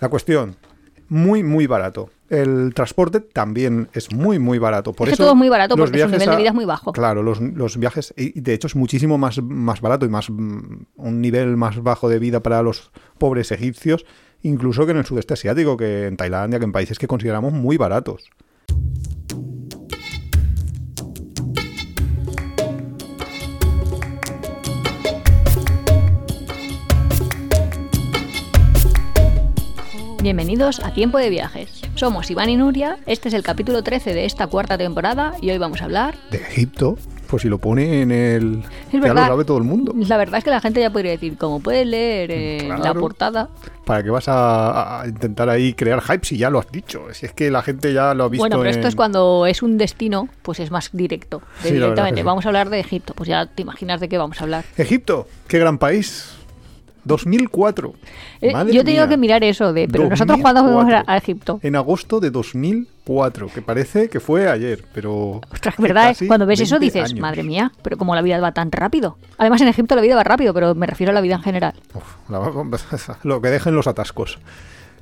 La cuestión, muy, muy barato. El transporte también es muy, muy barato. Por es eso todo es muy barato los porque su nivel de vida es muy bajo. Claro, los, los viajes, y de hecho es muchísimo más, más barato y más mm, un nivel más bajo de vida para los pobres egipcios, incluso que en el sudeste asiático, que en Tailandia, que en países que consideramos muy baratos. Bienvenidos a Tiempo de Viajes. Somos Iván y Nuria, este es el capítulo 13 de esta cuarta temporada y hoy vamos a hablar... De Egipto, pues si lo pone en el... Es ya lo sabe todo el mundo. La verdad es que la gente ya podría decir, como puedes leer en la portada... ¿Para qué vas a, a intentar ahí crear hype si ya lo has dicho? Si es que la gente ya lo ha visto Bueno, pero esto es cuando es un destino, pues es más directo. Sí, directamente, vamos a hablar de Egipto, pues ya te imaginas de qué vamos a hablar. Egipto, qué gran país. 2004. Eh, Madre yo he tenido mía. que mirar eso de, pero nosotros cuando fuimos a, 2004. a Egipto. En agosto de 2004, que parece que fue ayer, pero... Ostras, ¿verdad? casi Cuando ves eso 20 dices, años. madre mía, pero como la vida va tan rápido. Además en Egipto la vida va rápido, pero me refiero a la vida en general. Uf, la- lo que dejen los atascos.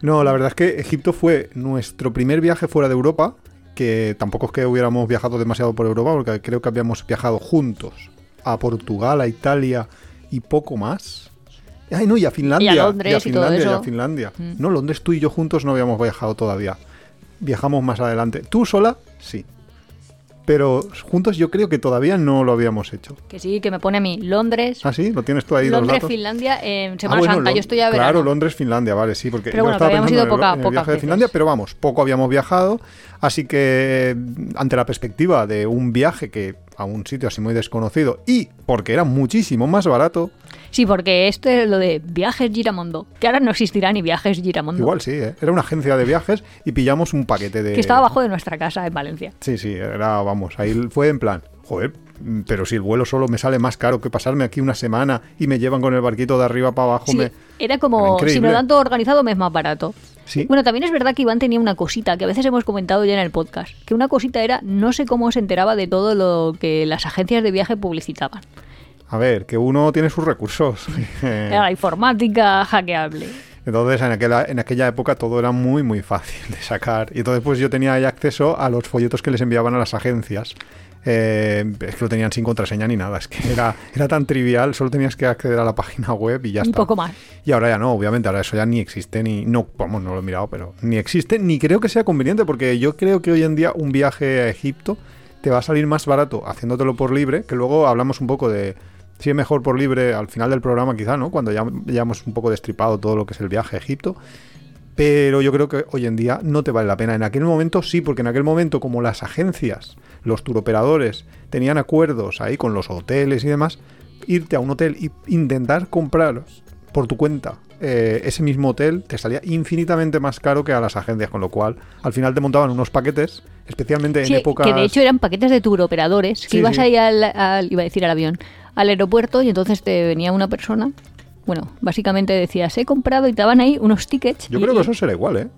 No, la verdad es que Egipto fue nuestro primer viaje fuera de Europa, que tampoco es que hubiéramos viajado demasiado por Europa, porque creo que habíamos viajado juntos a Portugal, a Italia y poco más. Ay, no, y a Finlandia. Y a Londres y todo Finlandia, eso. a Finlandia. Mm. No, Londres tú y yo juntos no habíamos viajado todavía. Viajamos más adelante. Tú sola, sí. Pero juntos yo creo que todavía no lo habíamos hecho. Que sí, que me pone a mí Londres, ¿Ah, sí? ¿Lo tienes tú ahí Londres? Finlandia en Ah, Semana bueno, Santa. Yo estoy a Claro, verano. Londres, Finlandia, vale, sí, porque Pero yo bueno, estaba habíamos pensando ido en el- poca- en el pocas viaje de. Finlandia, pero vamos, poco habíamos viajado, así que ante la perspectiva de un viaje que a un sitio así muy desconocido y porque era muchísimo más barato, Sí, porque esto es lo de viajes Giramondo, que ahora no existirá ni viajes Giramondo, igual sí, ¿eh? era una agencia de viajes y pillamos un paquete de... que estaba abajo de nuestra casa en Valencia. Sí, sí, era, vamos, ahí fue en plan, joder, pero si el vuelo solo me sale más caro que pasarme aquí una semana y me llevan con el barquito de arriba para abajo, Sí, me... era como, Era si me lo dan todo organizado, me es más barato. Sí. Bueno, también es verdad que Iván tenía una cosita que a veces hemos comentado ya en el podcast, que una cosita era, no sé cómo se enteraba de todo lo que las agencias de viaje publicitaban. A ver, que uno tiene sus recursos. Era la informática hackeable. Entonces, en aquella, en aquella época todo era muy, muy fácil de sacar. Y entonces, pues yo tenía ahí acceso a los folletos que les enviaban a las agencias. Eh, es que lo tenían sin contraseña ni nada. Es que era, era tan trivial, solo tenías que acceder a la página web y ya Y está. poco más. Y ahora ya no, obviamente, ahora eso ya ni existe, ni. No, vamos, no lo he mirado, pero ni existe, ni creo que sea conveniente, porque yo creo que hoy en día un viaje a Egipto te va a salir más barato haciéndotelo por libre, que luego hablamos un poco de si es mejor por libre al final del programa, quizá, ¿no? Cuando ya, ya hemos un poco destripado todo lo que es el viaje a Egipto. Pero yo creo que hoy en día no te vale la pena. En aquel momento sí, porque en aquel momento, como las agencias, los turoperadores, tenían acuerdos ahí con los hoteles y demás, irte a un hotel e intentar comprar por tu cuenta eh, ese mismo hotel te salía infinitamente más caro que a las agencias, con lo cual al final te montaban unos paquetes, especialmente en Sí, épocas... que de hecho eran paquetes de turoperadores, que Sí, ibas sí. ahí al, al- iba a decir al avión, al aeropuerto y entonces te venía una persona, bueno, básicamente decías, he comprado y te daban ahí unos tickets. Yo y- creo que eso será igual, ¿eh?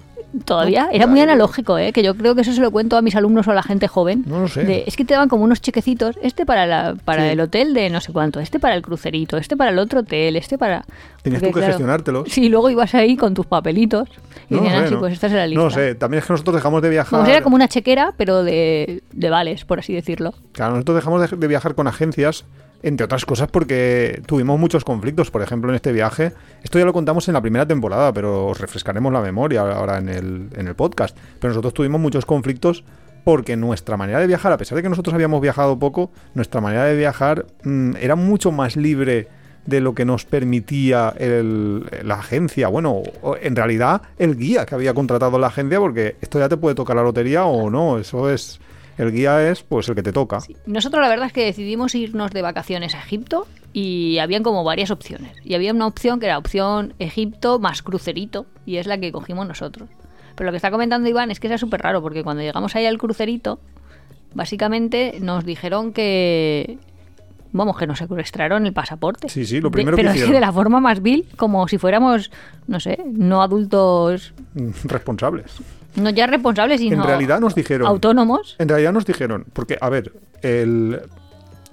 Todavía era muy claro. analógico, ¿eh? que yo creo que eso se lo cuento a mis alumnos o a la gente joven. No lo sé. de- es que te daban como unos chequecitos, este para, la, para Sí. el hotel de no sé cuánto, este para el crucerito, este para el otro hotel, este para... Tenías tú que gestionártelos. Sí, luego ibas ahí con tus papelitos y No decían, sé, ah, sí, ¿no? pues esta es la lista. No sé, también es que nosotros dejamos de viajar... Era como una chequera, pero de, de vales, por así decirlo. Claro, nosotros dejamos de, de viajar con agencias, entre otras cosas porque tuvimos muchos conflictos. Por ejemplo, en este viaje, esto ya lo contamos en la primera temporada, pero os refrescaremos la memoria ahora en el, en el podcast. Pero nosotros tuvimos muchos conflictos porque nuestra manera de viajar, a pesar de que nosotros habíamos viajado poco, nuestra manera de viajar mm, era mucho más libre de lo que nos permitía el- la agencia. Bueno, en realidad el guía que había contratado la agencia, porque esto ya te puede tocar la lotería o no, eso es... El guía es pues el que te toca. Nosotros la verdad es que decidimos irnos de vacaciones a Egipto y habían como varias opciones. Y había una opción que era opción Egipto más crucerito y es la que cogimos nosotros. Pero lo que está comentando Iván es que era súper raro porque cuando llegamos ahí al crucerito, básicamente nos dijeron que... Vamos, que nos secuestraron el pasaporte. Sí, sí, lo De- primero que pero es hicieron. de la forma más vil, como si fuéramos, no sé, no adultos, responsables. No ya responsables, sino En realidad nos dijeron. autónomos. En realidad nos dijeron, porque, a ver, el,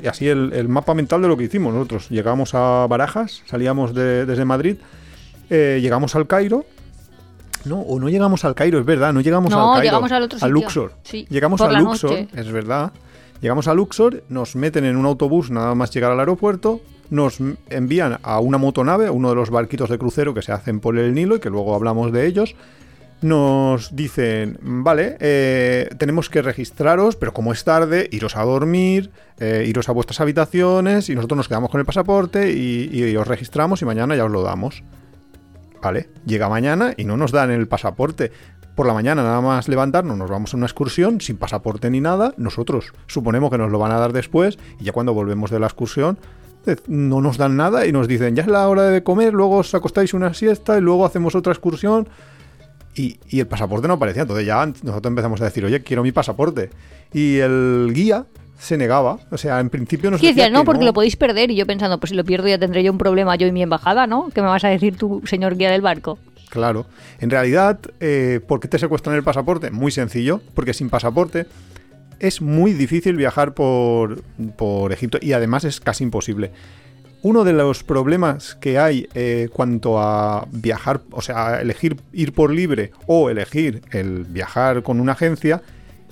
así el, el mapa mental de lo que hicimos nosotros. Llegamos a Barajas, salíamos de- desde Madrid, eh, llegamos al Cairo, No, o no llegamos al Cairo, es verdad, no llegamos No, al Cairo. llegamos al otro a sitio. Luxor. Sí, Llegamos a Luxor, noche. es verdad. Llegamos a Luxor, nos meten en un autobús nada más llegar al aeropuerto, nos envían a una motonave, a uno de los barquitos de crucero que se hacen por el Nilo y que luego hablamos de ellos. Nos dicen, vale, eh, tenemos que registraros, pero como es tarde, iros a dormir, eh, iros a vuestras habitaciones y nosotros nos quedamos con el pasaporte y, y os registramos y mañana ya os lo damos. Vale, llega mañana y no nos dan el pasaporte. Por la mañana nada más levantarnos, nos vamos a una excursión sin pasaporte ni nada. Nosotros suponemos que nos lo van a dar después y ya cuando volvemos de la excursión eh, no nos dan nada y nos dicen ya es la hora de comer, luego os acostáis una siesta y luego hacemos otra excursión. Y, y el pasaporte no aparecía. Entonces ya nosotros empezamos a decir, oye, quiero mi pasaporte. Y el guía se negaba. O sea, en principio nos Sí, decía no, que porque lo podéis perder. Y yo pensando, pues si lo pierdo ya tendré yo un problema yo y mi embajada, ¿no? ¿Qué me vas a decir tú, señor guía del barco? Claro. En realidad, eh, ¿por qué te secuestran el pasaporte? Muy sencillo, porque sin pasaporte es muy difícil viajar por, por Egipto y además es casi imposible. Uno de los problemas que hay eh, cuanto a viajar, o sea, elegir ir por libre o elegir el viajar con una agencia,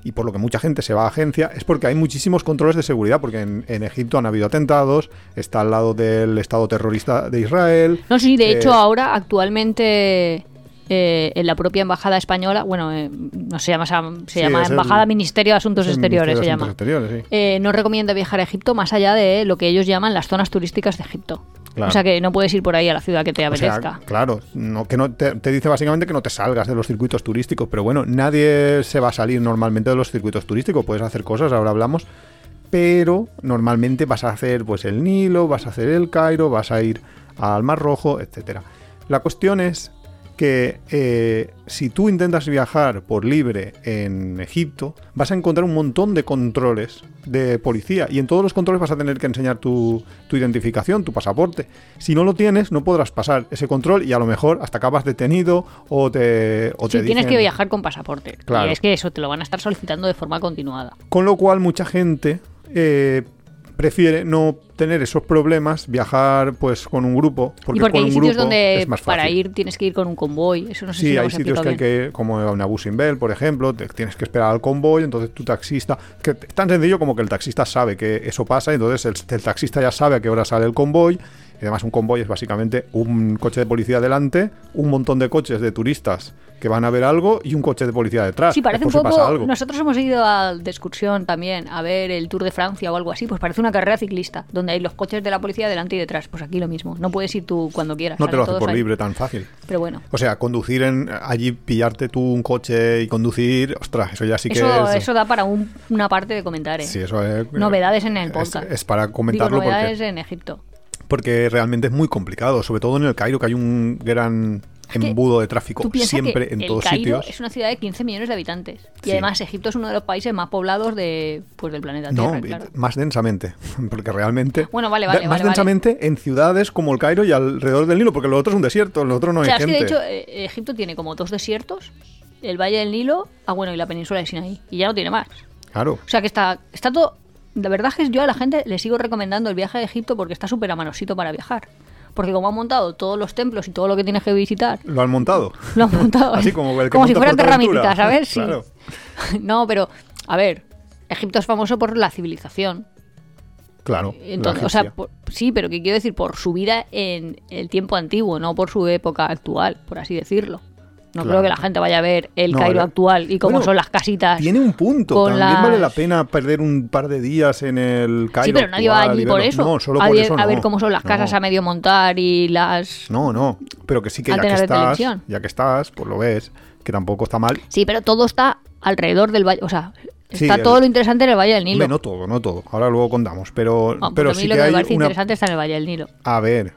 y por lo que mucha gente se va a agencia, es porque hay muchísimos controles de seguridad, porque en, en Egipto han habido atentados, está al lado del Estado terrorista de Israel. No, sí, de Eh, hecho ahora actualmente eh, en la propia embajada española, bueno, eh, no se llama, se Sí, llama el- Embajada Ministerio de Asuntos Exteriores, se Ministerio de llama. Asuntos Exteriores, sí. Eh, no recomienda viajar a Egipto más allá de lo que ellos llaman las zonas turísticas de Egipto. Claro. O sea que no puedes ir por ahí a la ciudad que te O sea, apetezca. claro, no, que no te, te dice básicamente que no te salgas de los circuitos turísticos, pero bueno, nadie se va a salir normalmente de los circuitos turísticos, puedes hacer cosas, ahora hablamos, pero normalmente vas a hacer pues el Nilo, vas a hacer el Cairo, vas a ir al Mar Rojo, etcétera. La cuestión es que eh, si tú intentas viajar por libre en Egipto, vas a encontrar un montón de controles de policía y en todos los controles vas a tener que enseñar tu, tu identificación, tu pasaporte. Si no lo tienes, no podrás pasar ese control y a lo mejor hasta acabas detenido o te, o Sí, te tienes dicen- que viajar con pasaporte. Claro. Y es que eso te lo van a estar solicitando de forma continuada. Con lo cual mucha gente eh, prefiere no tener esos problemas, viajar pues con un grupo, porque, y porque con hay un sitios grupo donde es más fácil. para ir tienes que ir con un convoy. Eso no sé Sí, si lo hay sitios que hay que, como en Abu Simbel, por ejemplo, te tienes que esperar al convoy, entonces tu taxista, que es tan sencillo como que el taxista sabe que eso pasa, entonces el, el taxista ya sabe a qué hora sale el convoy, y además un convoy es básicamente un coche de policía delante, un montón de coches de turistas que van a ver algo y un coche de policía detrás. Sí, parece un si pasa poco. algo. Nosotros hemos ido a- de excursión también a ver el Tour de Francia o algo así. Pues parece una carrera ciclista, donde hay los coches de la policía delante y detrás. Pues aquí lo mismo. No puedes ir tú cuando quieras. No te lo hace todos por ahí. libre tan fácil. Pero bueno. O sea, conducir en allí, pillarte tú un coche y conducir, ostras, eso ya sí que eso, es. eso da para un- una parte de comentar. ¿eh? Sí, eso es. Novedades en el podcast. Es, para Digo, comentarlo novedades porque, en Egipto. Porque realmente es muy complicado, sobre todo en el Cairo, que hay un gran que embudo de tráfico siempre que en el todos Cairo sitios. es una ciudad de 15 millones de habitantes. Y Sí. además Egipto es uno de los países más poblados de, pues, del planeta No, Tierra. claro. más densamente, porque realmente... Bueno, vale, vale, más vale, vale. densamente en ciudades como el Cairo y alrededor del Nilo, porque lo otro es un desierto, lo otro no O hay sea, es que gente. de hecho eh, Egipto tiene como dos desiertos, el Valle del Nilo, ah bueno, y la península de Sinaí. Y ya no tiene más. Claro. O sea que está, está todo... La verdad es que yo a la gente le sigo recomendando el viaje a Egipto porque está súper a manosito para viajar. Porque como han montado todos los templos y todo lo que tienes que visitar, Lo han montado. lo han montado. Así como el que como si fuera Portaventura. Terra Mítica, ¿sabes? Sí. Claro. No, pero, a ver, Egipto es famoso por la civilización. Claro. Entonces, la o sea, por- sí, pero ¿qué quiero decir? Por su vida en el tiempo antiguo, no por su época actual, por así decirlo. No Claro. creo que la gente vaya a ver el No, Cairo actual y cómo bueno, son las casitas. Tiene un punto. También vale la pena perder un par de días en el Cairo. Sí, pero nadie va allí por eso. No, solo a, por ver- eso a ver cómo son las casas a medio montar y las... No, no. Pero que sí que ya que estás, ya que estás, pues lo ves, que tampoco está mal. Sí, pero todo está alrededor del valle. O sea, Sí, está el- todo lo interesante en el Valle del Nilo. Hombre, no todo, no todo. Ahora luego contamos. Pero, Ah, pues pero a mí sí lo que me hay parece una. interesante está en el Valle del Nilo. A ver.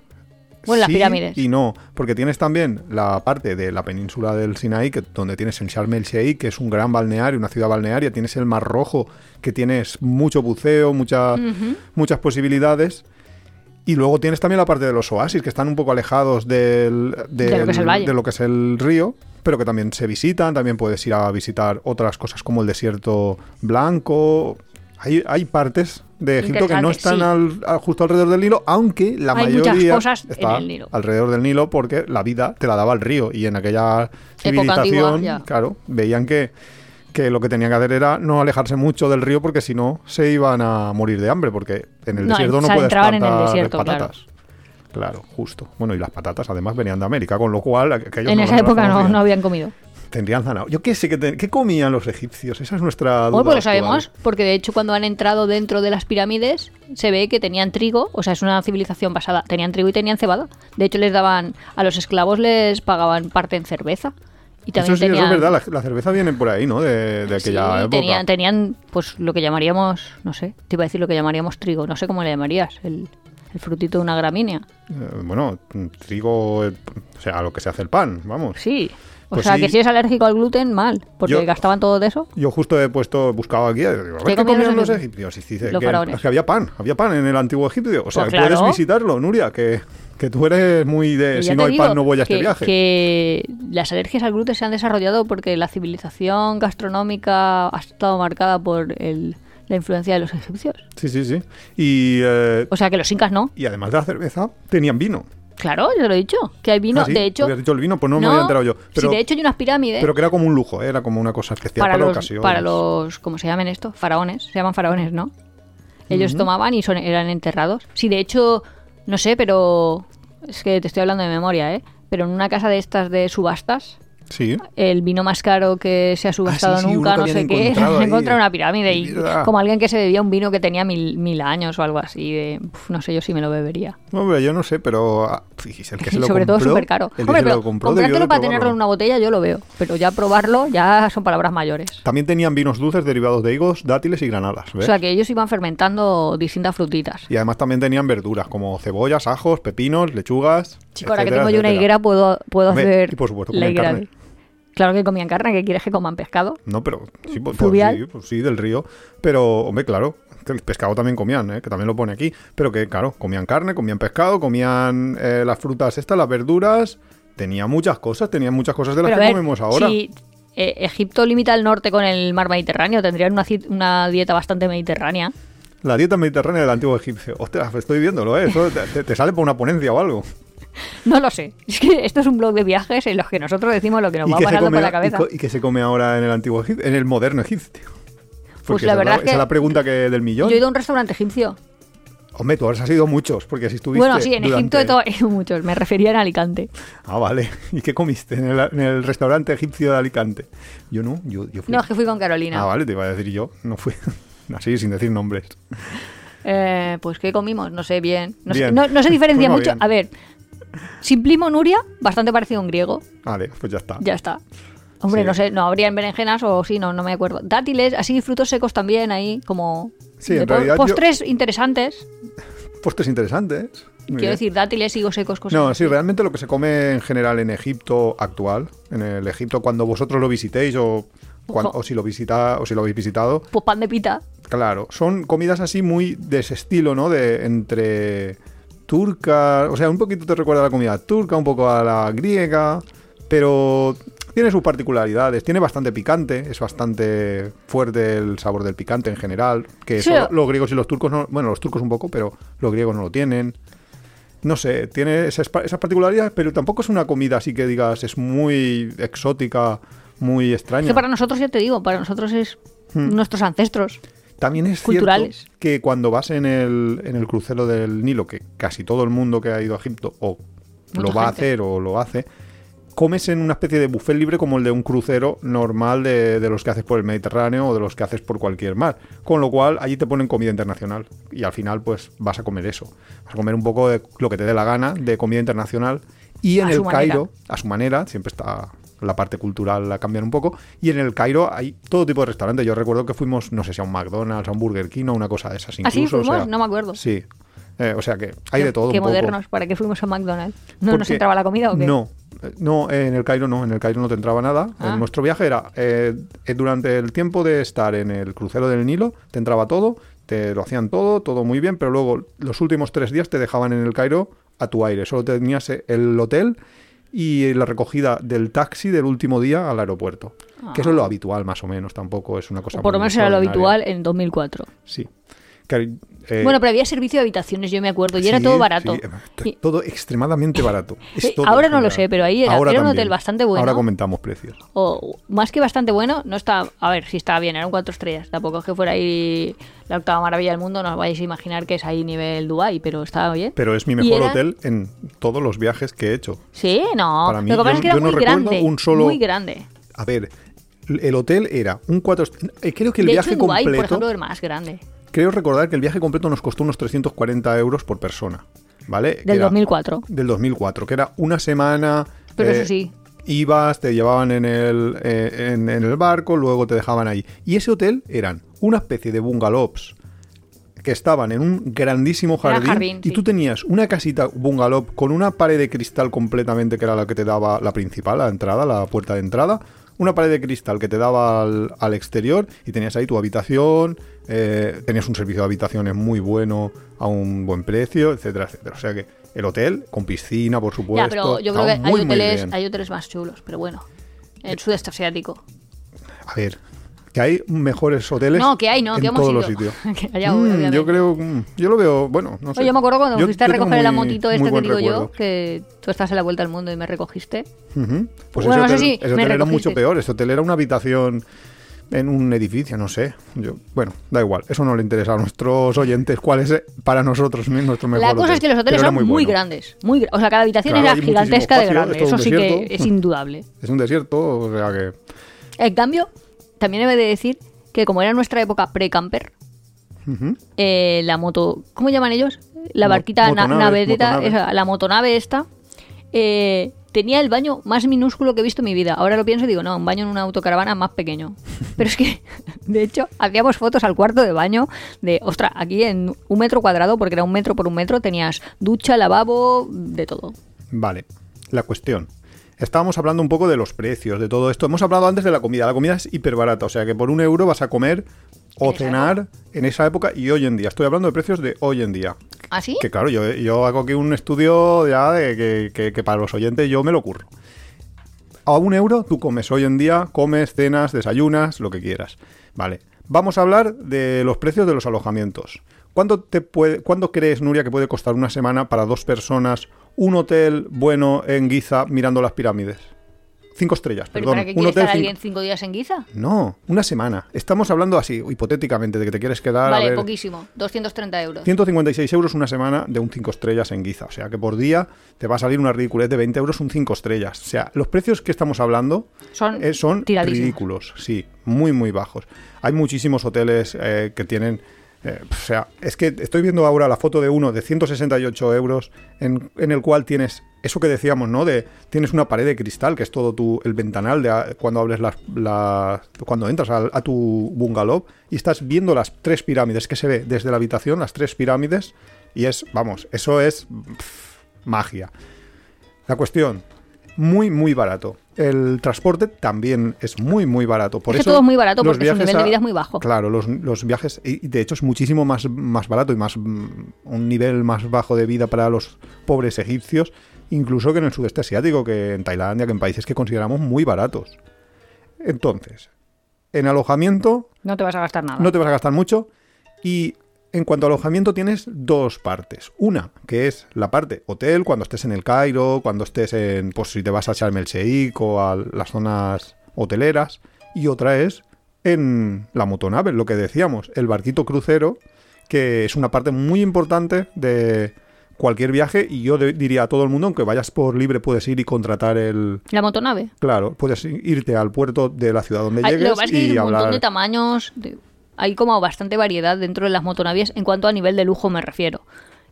Bueno, las sí pirámides. Y no, porque tienes también la parte de la península del Sinaí, que, donde tienes el Sharm el Sheikh, que es un gran balneario, una ciudad balnearia. Tienes el Mar Rojo, que tienes mucho buceo, mucha- muchas posibilidades. Y luego tienes también la parte de los oasis, que están un poco alejados del, De lo que es el valle. de lo que es el río, pero que también se visitan. También puedes ir a visitar otras cosas como el desierto blanco. Hay, hay partes de Egipto que no están sí. al- al- justo alrededor del Nilo, aunque la Hay mayoría cosas en está el Nilo. alrededor del Nilo porque la vida te la daba el río y en aquella antigua, civilización, claro, veían que, que lo que tenían que hacer era no alejarse mucho del río porque si no se iban a morir de hambre porque en el No, desierto no puedes entraban en el plantar desierto, patatas. Claro, justo. Bueno, y las patatas además venían de América, con lo cual aquellos En no esa época no, no habían comido. Tendrían zanahoria. Yo qué sé, ¿qué, te- qué comían los egipcios? Esa es nuestra duda. Bueno, pues lo sabemos, porque de hecho cuando han entrado dentro de las pirámides se ve que tenían trigo, o sea, es una civilización basada, tenían trigo y tenían cebada. De hecho les daban, a los esclavos les pagaban parte en cerveza. Y también Eso sí, tenían, eso es verdad. La, la cerveza viene por ahí, ¿no? De, de Sí, aquella época. tenían, tenían, pues lo que llamaríamos, no sé, te iba a decir lo que llamaríamos trigo, no sé cómo le llamarías, el, el frutito de una gramínea. Eh, bueno, trigo, eh, o sea, a lo que se hace el pan, vamos. Sí. O Pues sea, sí. que si eres alérgico al gluten, mal, porque Yo- gastaban todo de eso. Yo justo he puesto, buscado aquí, digo, ¿Qué comían los los egipcios? Y dice Los que, es había pan, había pan en el antiguo Egipto. O sea, Pues puedes visitarlo, Nuria, que, que tú eres muy de si no hay pan no voy a este que, viaje. que las alergias al gluten se han desarrollado porque la civilización gastronómica ha estado marcada por el- la influencia de los egipcios. Sí, sí, sí. Y, eh, O sea que los incas no. y además de la cerveza, tenían vino. Claro, yo te lo he dicho. Que hay vino. Ah, sí, De hecho. Habías dicho el vino, pues no, me había enterado yo. Pero, sí, de hecho hay unas pirámides pero que era como un lujo, ¿eh? era como una cosa especial para, para, la los, ocasión. para los. ¿Cómo se llaman esto? Faraones. Se llaman faraones, ¿no? Ellos tomaban y son, eran enterrados. Sí, de hecho, no sé, pero. Es que te estoy hablando de memoria, ¿eh? Pero en una casa de estas de subastas, Sí. el vino más caro que se ha subastado Ah, sí, sí, nunca, no sé qué, encontrado una pirámide y como alguien que se bebía un vino que tenía mil, mil años o algo así, de, uf, no sé yo si me lo bebería. Hombre, yo no sé, pero ah, el que se lo sobre todo compró, súper caro. el que Hombre, se pero lo compró de comprártelo para tenerlo en una botella yo lo veo, pero ya probarlo ya son palabras mayores. También tenían vinos dulces derivados de higos, dátiles y granadas, ¿ves? O sea que ellos iban fermentando distintas frutitas. Y además también tenían verduras como cebollas, ajos, pepinos, lechugas. Chico, ahora que etcétera, tengo yo una etcétera. higuera puedo, puedo Hombre, hacer y por supuesto la higuera. carne. Claro que comían carne, que quieres que coman pescado. No, pero sí, pues, pues sí, pues sí, del río. Pero, hombre, claro, que el pescado también comían, ¿eh? que también lo pone aquí. Pero que, claro, comían carne, comían pescado, comían eh, las frutas estas, las verduras. Tenía muchas cosas, tenían muchas cosas de las Pero que ver, comemos ahora. si eh, Egipto limita el norte con el mar Mediterráneo, tendrían una, una dieta bastante mediterránea. La dieta mediterránea del antiguo egipcio. Ostras, estoy viéndolo, ¿eh? Eso te sale por una ponencia o algo. No lo sé. Es que esto es un blog de viajes en los que nosotros decimos lo que nos va pasando come, por la cabeza. y qué se come ahora en el antiguo Egipto? En el moderno Egipto. Porque la esa, verdad es es que- esa es la pregunta que del millón. Yo he ido a un restaurante egipcio. Hombre, tú has ido muchos, porque si estuviste Bueno, sí, en Egipto he, durante- to- he ido muchos. Me refería en Alicante. Ah, vale. ¿Y qué comiste en el, en el restaurante egipcio de Alicante? Yo no, yo, yo fui. No, es que fui con Carolina. Ah, vale, te iba a decir yo. No fui. Así, sin decir nombres. Eh, pues, ¿qué comimos? No sé, bien. No, Sé, no, no se diferencia mucho. bien. A ver, Simplismo Nuria, bastante parecido a un griego. Vale, pues ya está. Ya está. Hombre, Sí. no sé, no habrían berenjenas o sí, no, no me acuerdo. Dátiles, así frutos secos también ahí, como Sí, en realidad yo- postres interesantes. Postres interesantes. Muy Quiero bien. decir, dátiles, higos secos, cosas No, sí, realmente lo que se come en general en Egipto actual, en el Egipto cuando vosotros lo visitéis o, o si lo visita o si lo habéis visitado, Pues pan de pita. claro, son comidas así muy de ese estilo, ¿no? De entre turca, o sea, un poquito te recuerda a la comida turca, un poco a la griega, pero tiene sus particularidades, tiene bastante picante, es bastante fuerte el sabor del picante en general, que Sí. eso los griegos y los turcos no, bueno, los turcos un poco, pero los griegos no lo tienen. No sé, tiene esas, pa- esas particularidades, pero tampoco es una comida así que digas es muy exótica, muy extraña. que para nosotros, ya te digo, para nosotros es Hmm. nuestros ancestros. También es culturales. cierto que cuando vas en el, en el crucero del Nilo, que casi todo el mundo que ha ido a Egipto o lo va a hacer o lo hace, comes en una especie de buffet libre como el de un crucero normal de, de los que haces por el Mediterráneo o de los que haces por cualquier mar. Con lo cual allí te ponen comida internacional y al final pues vas a comer eso. Vas a comer un poco de lo que te dé la gana de comida internacional y en A el manera. Cairo, a su manera, siempre está la parte cultural la cambian un poco y en el Cairo hay todo tipo de restaurantes. Yo recuerdo que fuimos, no sé si a un McDonald's, a un Burger King o una cosa de esas incluso. ¿Así o sea, no me acuerdo. Sí. Eh, o sea que hay de todo Qué un poco. modernos, ¿para qué fuimos a McDonald's? ¿No nos entraba la comida o qué? No, no, en el Cairo no, en el Cairo no te entraba nada. Ah. En nuestro viaje era, eh, eh, durante el tiempo de estar en el crucero del Nilo, te entraba todo, te lo hacían todo, todo muy bien, pero luego los últimos tres días te dejaban en el Cairo a tu aire. Solo tenías el hotel y la recogida del taxi del último día al aeropuerto. Que eso es lo habitual, más o menos, tampoco es una cosa O por lo menos era lo habitual en 2004. Sí. Eh, Bueno, pero había servicio de habitaciones, yo me acuerdo, y era sí, todo barato. sí, eh, Y- todo extremadamente barato. Es todo ahora no lo sé, pero ahí era- Ahora era un hotel bastante bueno. Ahora comentamos precios. o más que bastante bueno, no está, a ver, si estaba bien, eran cuatro estrellas, tampoco es que fuera ahí la octava maravilla del mundo, no os vais a imaginar que es ahí nivel Dubai, pero estaba bien. Pero es mi mejor era- hotel en todos los viajes que he hecho. Sí, no, Para mí, lo que pasa yo- es que era no muy recuerdo grande, un solo- muy grande. A ver, el hotel era un cuatro... eh, Creo que el de viaje hecho, en Dubai, completo... por ejemplo, era más grande, Creo recordar que el viaje completo nos costó unos 340 euros por persona. ¿Vale? Del era- 2004. Del 2004, que era una semana... Pero eh, eso sí, Ibas, te llevaban en el, eh, en, en el barco, luego te dejaban ahí. Y ese hotel eran una especie de bungalows que estaban en un grandísimo jardín, jardín, y sí. tú tenías una casita bungalow con una pared de cristal completamente que era la que te daba la principal, la entrada, la puerta de entrada, una pared de cristal que te daba al, al exterior y tenías ahí tu habitación, eh, tenías un servicio de habitaciones muy bueno a un buen precio, etcétera, etcétera. O sea que el hotel con piscina, por supuesto, ya, pero yo creo que hay muy, hoteles, bien. hay hoteles más chulos, pero bueno, el sudeste asiático. A ver, que hay mejores hoteles No, que hay, no, en que hemos todos ido. los sitios. Que Mm, yo creo, mm, yo lo veo, bueno, no sé. Oye, yo me acuerdo cuando Yo- fuiste a recoger la muy- motito muy esta que digo yo, que tú estás en la vuelta al mundo y me recogiste. Pues Bueno, no ese sé hotel, si ese hotel era mucho peor. Ese hotel era una habitación en un edificio, no sé. Yo, bueno, da igual. Eso no le interesa a nuestros oyentes cuál es eh, para nosotros nuestro mejor La cosa hotel. es que los hoteles son muy, bueno. grandes. Muy, o sea, cada habitación Claro, era gigantesca de grande. es Eso sí que es indudable. Es un desierto, o sea que... En cambio, también he de decir que como era nuestra época pre-camper, eh, la moto, ¿cómo llaman ellos? La Mo- barquita na- motonave, navedeta, motonave. esa, la motonave esta, eh, tenía el baño más minúsculo que he visto en mi vida. Ahora lo pienso y digo, no, un baño en una autocaravana más pequeño. Pero es que, de hecho, hacíamos fotos al cuarto de baño de, ostras, aquí en un metro cuadrado, porque era un metro por un metro, tenías ducha, lavabo, de todo. Vale, la cuestión. Estábamos hablando un poco de los precios, de todo esto. Hemos hablado antes de la comida. La comida es hiper barata, o sea que por un euro vas a comer o ¿En esa cenar en esa época y hoy en día. Estoy hablando de precios de hoy en día. ¿Así? Que claro, yo, yo hago aquí un estudio ya de que, que- que para los oyentes yo me lo curro. A un euro tú comes hoy en día, comes, cenas, desayunas, lo que quieras. Vale. Vamos a hablar de los precios de los alojamientos. ¿Cuánto, te puede, ¿Cuánto crees, Nuria, que puede costar una semana para dos personas un hotel bueno en Giza mirando las pirámides? Cinco estrellas, ¿Pero perdón. para qué un hotel estar cinco- alguien cinco días en Guiza? No, una semana. Estamos hablando así, hipotéticamente, de que te quieres quedar a Vale, ver, poquísimo. 230 euros. 156 euros una semana de un 5 estrellas en Giza. O sea que por día te va a salir una ridiculez de 20 euros un 5 estrellas. O sea, los precios que estamos hablando Son eh, son ridículos. Sí, muy, muy bajos. Hay muchísimos hoteles eh, que tienen... eh, o sea, es que estoy viendo ahora la foto de uno de 168 euros en, en el cual tienes eso que decíamos, ¿no? De tienes una pared de cristal que es todo tu el ventanal de cuando abres las, las- cuando entras a, tu bungalow y estás viendo las tres pirámides que se ve desde la habitación, las tres pirámides y es, vamos, eso es pff, magia. La cuestión, muy, muy barato. El transporte también es muy, muy barato. Por Es eso todo es muy barato los porque su nivel de vida es muy bajo. Claro, los, los viajes, y de hecho es muchísimo más, más barato y más mm, un nivel más bajo de vida para los pobres egipcios, incluso que en el sudeste asiático, que en Tailandia, que en países que consideramos muy baratos. Entonces, en alojamiento No te vas a gastar nada. no te vas a gastar mucho. Y en cuanto a alojamiento tienes dos partes. Una, que es la parte hotel, cuando estés en el Cairo, cuando estés en, pues si te vas a Sharm el Sheikh o a las zonas hoteleras. Y otra es en la motonave, lo que decíamos, el barquito crucero, que es una parte muy importante de cualquier viaje. Y yo diría a todo el mundo, aunque vayas por libre, puedes ir y contratar el... La motonave. Claro, puedes irte al puerto de la ciudad donde lo llegues que pasa es que hay y un montón de tamaños. de- hay como bastante variedad dentro de las motonaves en cuanto a nivel de lujo me refiero.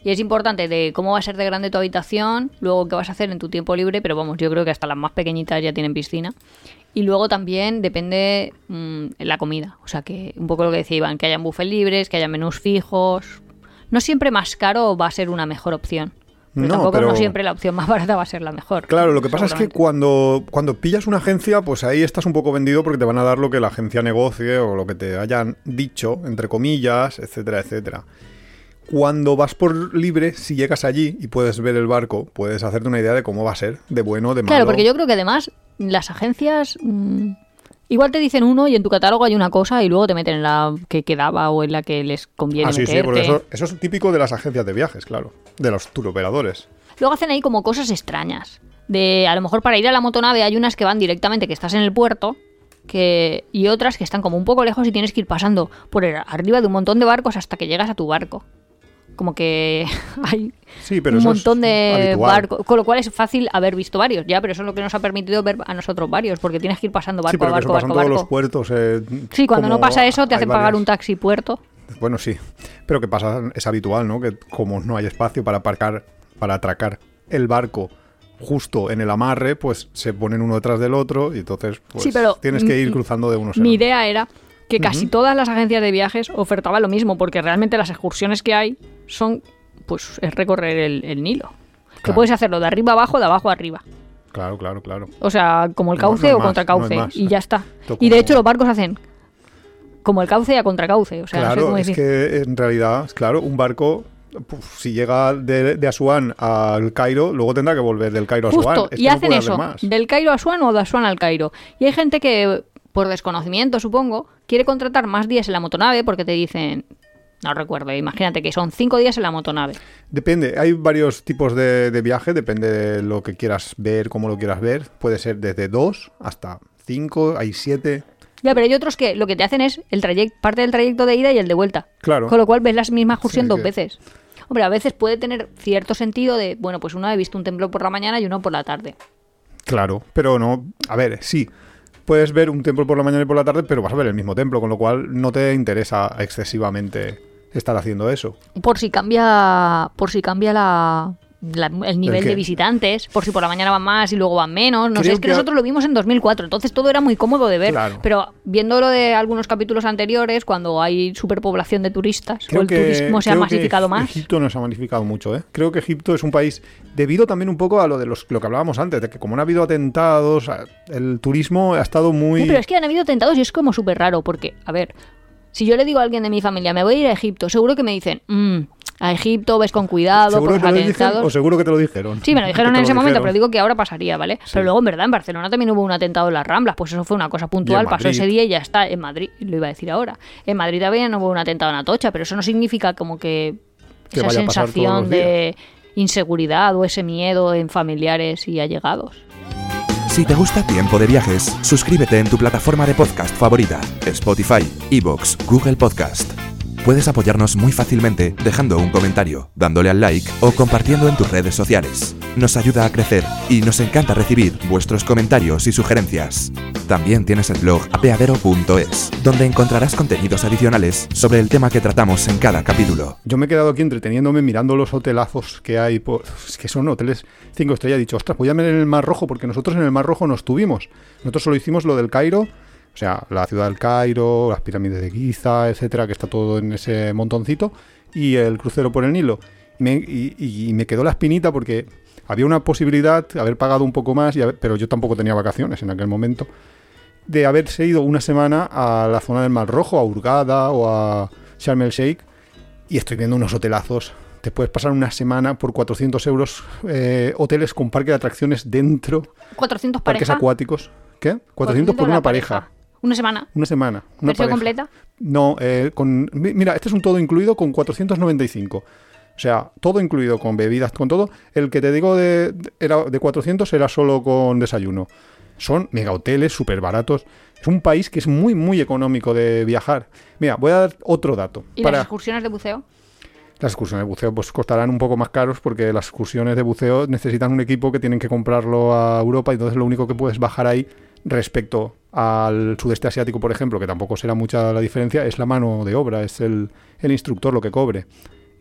Y es importante de cómo va a ser de grande tu habitación, luego qué vas a hacer en tu tiempo libre, pero vamos, yo creo que hasta las más pequeñitas ya tienen piscina. Y luego también depende mm, la comida. O sea, que un poco lo que decía Iván, que hayan buffets libres, que haya menús fijos. No siempre más caro va a ser una mejor opción. Pero No, tampoco pero- no siempre la opción más barata va a ser la mejor. Claro, lo que pasa es que cuando, cuando pillas una agencia, pues ahí estás un poco vendido porque te van a dar lo que la agencia negocie o lo que te hayan dicho, entre comillas, etcétera, etcétera. Cuando vas por libre, si llegas allí y puedes ver el barco, puedes hacerte una idea de cómo va a ser, de bueno, de malo. Claro, porque yo creo que además las agencias mm, Igual te dicen uno y en tu catálogo hay una cosa y luego te meten en la que quedaba o en la que les conviene Ah, sí, sí, meterte. porque eso, eso es típico de las agencias de viajes, claro. De los turoperadores. Luego hacen ahí como cosas extrañas. De a lo mejor para ir a la motonave hay unas que van directamente que estás en el puerto que y otras que están como un poco lejos y tienes que ir pasando por arriba de un montón de barcos hasta que llegas a tu barco. Como que hay Sí, pero un montón de barcos, con lo cual es fácil haber visto varios, ya, pero eso es lo que nos ha permitido ver a nosotros varios, porque tienes que ir pasando barco sí, a que barco, barco, los barco. puertos. eh, Sí, cuando no pasa eso te hacen pagar un taxi puerto. Bueno, sí. Pero que pasa, es habitual, ¿no? Que como no hay espacio para aparcar, para atracar el barco justo en el amarre, pues se ponen uno detrás del otro y entonces pues, Sí, pero tienes que ir cruzando de unos Mi idea era que casi todas las agencias de viajes ofertaban lo mismo, porque realmente las excursiones que hay son, pues, es recorrer el, el Nilo. Que puedes hacerlo de arriba abajo, de abajo arriba. Claro, claro, claro. O sea, como el cauce no o más, contra cauce. y ya está. Y de hecho los barcos hacen como el cauce a contra cauce. O sea, no sé claro, cómo es decir. que en realidad, claro, un barco, puf, si llega de, de Asuán al Cairo, luego tendrá que volver del Cairo a Asuán. Es y no hacen eso, del Cairo a Asuán o de Asuán al Cairo. Y hay gente que, por desconocimiento supongo, quiere contratar más días en la motonave porque te dicen, no recuerdo, imagínate que son cinco días en la motonave. Depende, hay varios tipos de, de viaje, depende de lo que quieras ver, cómo lo quieras ver. Puede ser desde dos hasta cinco, hay siete. Ya, pero hay otros que lo que te hacen es el trayecto, parte del trayecto de ida y el de vuelta. Claro. Con lo cual ves la misma excursión Sí, dos que- veces. Hombre, a veces puede tener cierto sentido de, bueno, pues uno ha visto un templo por la mañana y uno por la tarde. Claro, pero no. A ver, sí. Puedes ver un templo por la mañana y por la tarde, pero vas a ver el mismo templo, con lo cual no te interesa excesivamente estar haciendo eso. Por si cambia, por si cambia la, la- el nivel de visitantes, por si por la mañana van más y luego van menos. No sé, es que, nosotros lo vimos en 2004, entonces todo era muy cómodo de ver. Claro. Pero viendo lo de algunos capítulos anteriores, cuando hay superpoblación de turistas, o el que, turismo se ha que masificado más. Egipto no se ha masificado mucho, ¿eh? Creo que Egipto es un país, debido también un poco a lo de los, lo que hablábamos antes, de que como no ha habido atentados, el turismo ha estado muy... No, pero es que han habido tentados y es como súper raro, porque, a ver, si yo le digo a alguien de mi familia, me voy a ir a Egipto, seguro que me dicen, "Mm, a Egipto ves con cuidado, ¿Seguro por que los te lo dijeron atentados. o seguro que te lo dijeron? Sí, me lo dijeron en ese momento, dijeron. pero digo que ahora pasaría, ¿vale? Pero luego, en verdad, en Barcelona también hubo un atentado en las Ramblas, pues eso fue una cosa puntual, pasó ese día y ya está. En Madrid, lo iba a decir ahora. En Madrid también hubo un atentado en Atocha, pero eso no significa como que, Que esa sensación de inseguridad o ese miedo en familiares y allegados. Si te gusta Tiempo de Viajes, suscríbete en tu plataforma de podcast favorita, Spotify, Evox, Google Podcast. Puedes apoyarnos muy fácilmente dejando un comentario, dándole al like o compartiendo en tus redes sociales. Nos ayuda a crecer y nos encanta recibir vuestros comentarios y sugerencias. También tienes el blog apeadero.es, donde encontrarás contenidos adicionales sobre el tema que tratamos en cada capítulo. Yo me he quedado aquí entreteniéndome mirando los hotelazos que hay. Por... Es que son hoteles 5 estrellas. He dicho, ostras, voy a ver en el Mar Rojo, porque nosotros en el Mar Rojo no estuvimos. Nosotros solo hicimos lo del Cairo, o sea, la ciudad del Cairo, las pirámides de Giza, etcétera, que está todo en ese montoncito, y el crucero por el Nilo. Y me, y- y me quedó la espinita porque había una posibilidad de haber pagado un poco más, y haber- pero yo tampoco tenía vacaciones en aquel momento, de haberse ido una semana a la zona del Mar Rojo, a Hurghada o a Sharm el Sheikh, y estoy viendo unos hotelazos. Te puedes pasar una semana por 400 euros, eh, hoteles con parque de atracciones dentro, 400 parques pareja. acuáticos. ¿Qué? 400 por una pareja. Una semana. Una semana. Una ¿Versión completa? No, eh, con, mi- mira, este es un todo incluido con 495. O sea, todo incluido con bebidas, con todo. El que te digo de, de- era de 400 era solo con desayuno. Son mega hoteles, súper baratos. Es un país que es muy, muy económico de viajar. Mira, voy a dar otro dato. ¿Y Para las excursiones de buceo? las excursiones de buceo pues costarán un poco más caros porque las excursiones de buceo necesitan un equipo que tienen que comprarlo a Europa y entonces lo único que puedes bajar ahí respecto al sudeste asiático, por ejemplo, que tampoco será mucha la diferencia, es la mano de obra, es el, el instructor lo que cobre.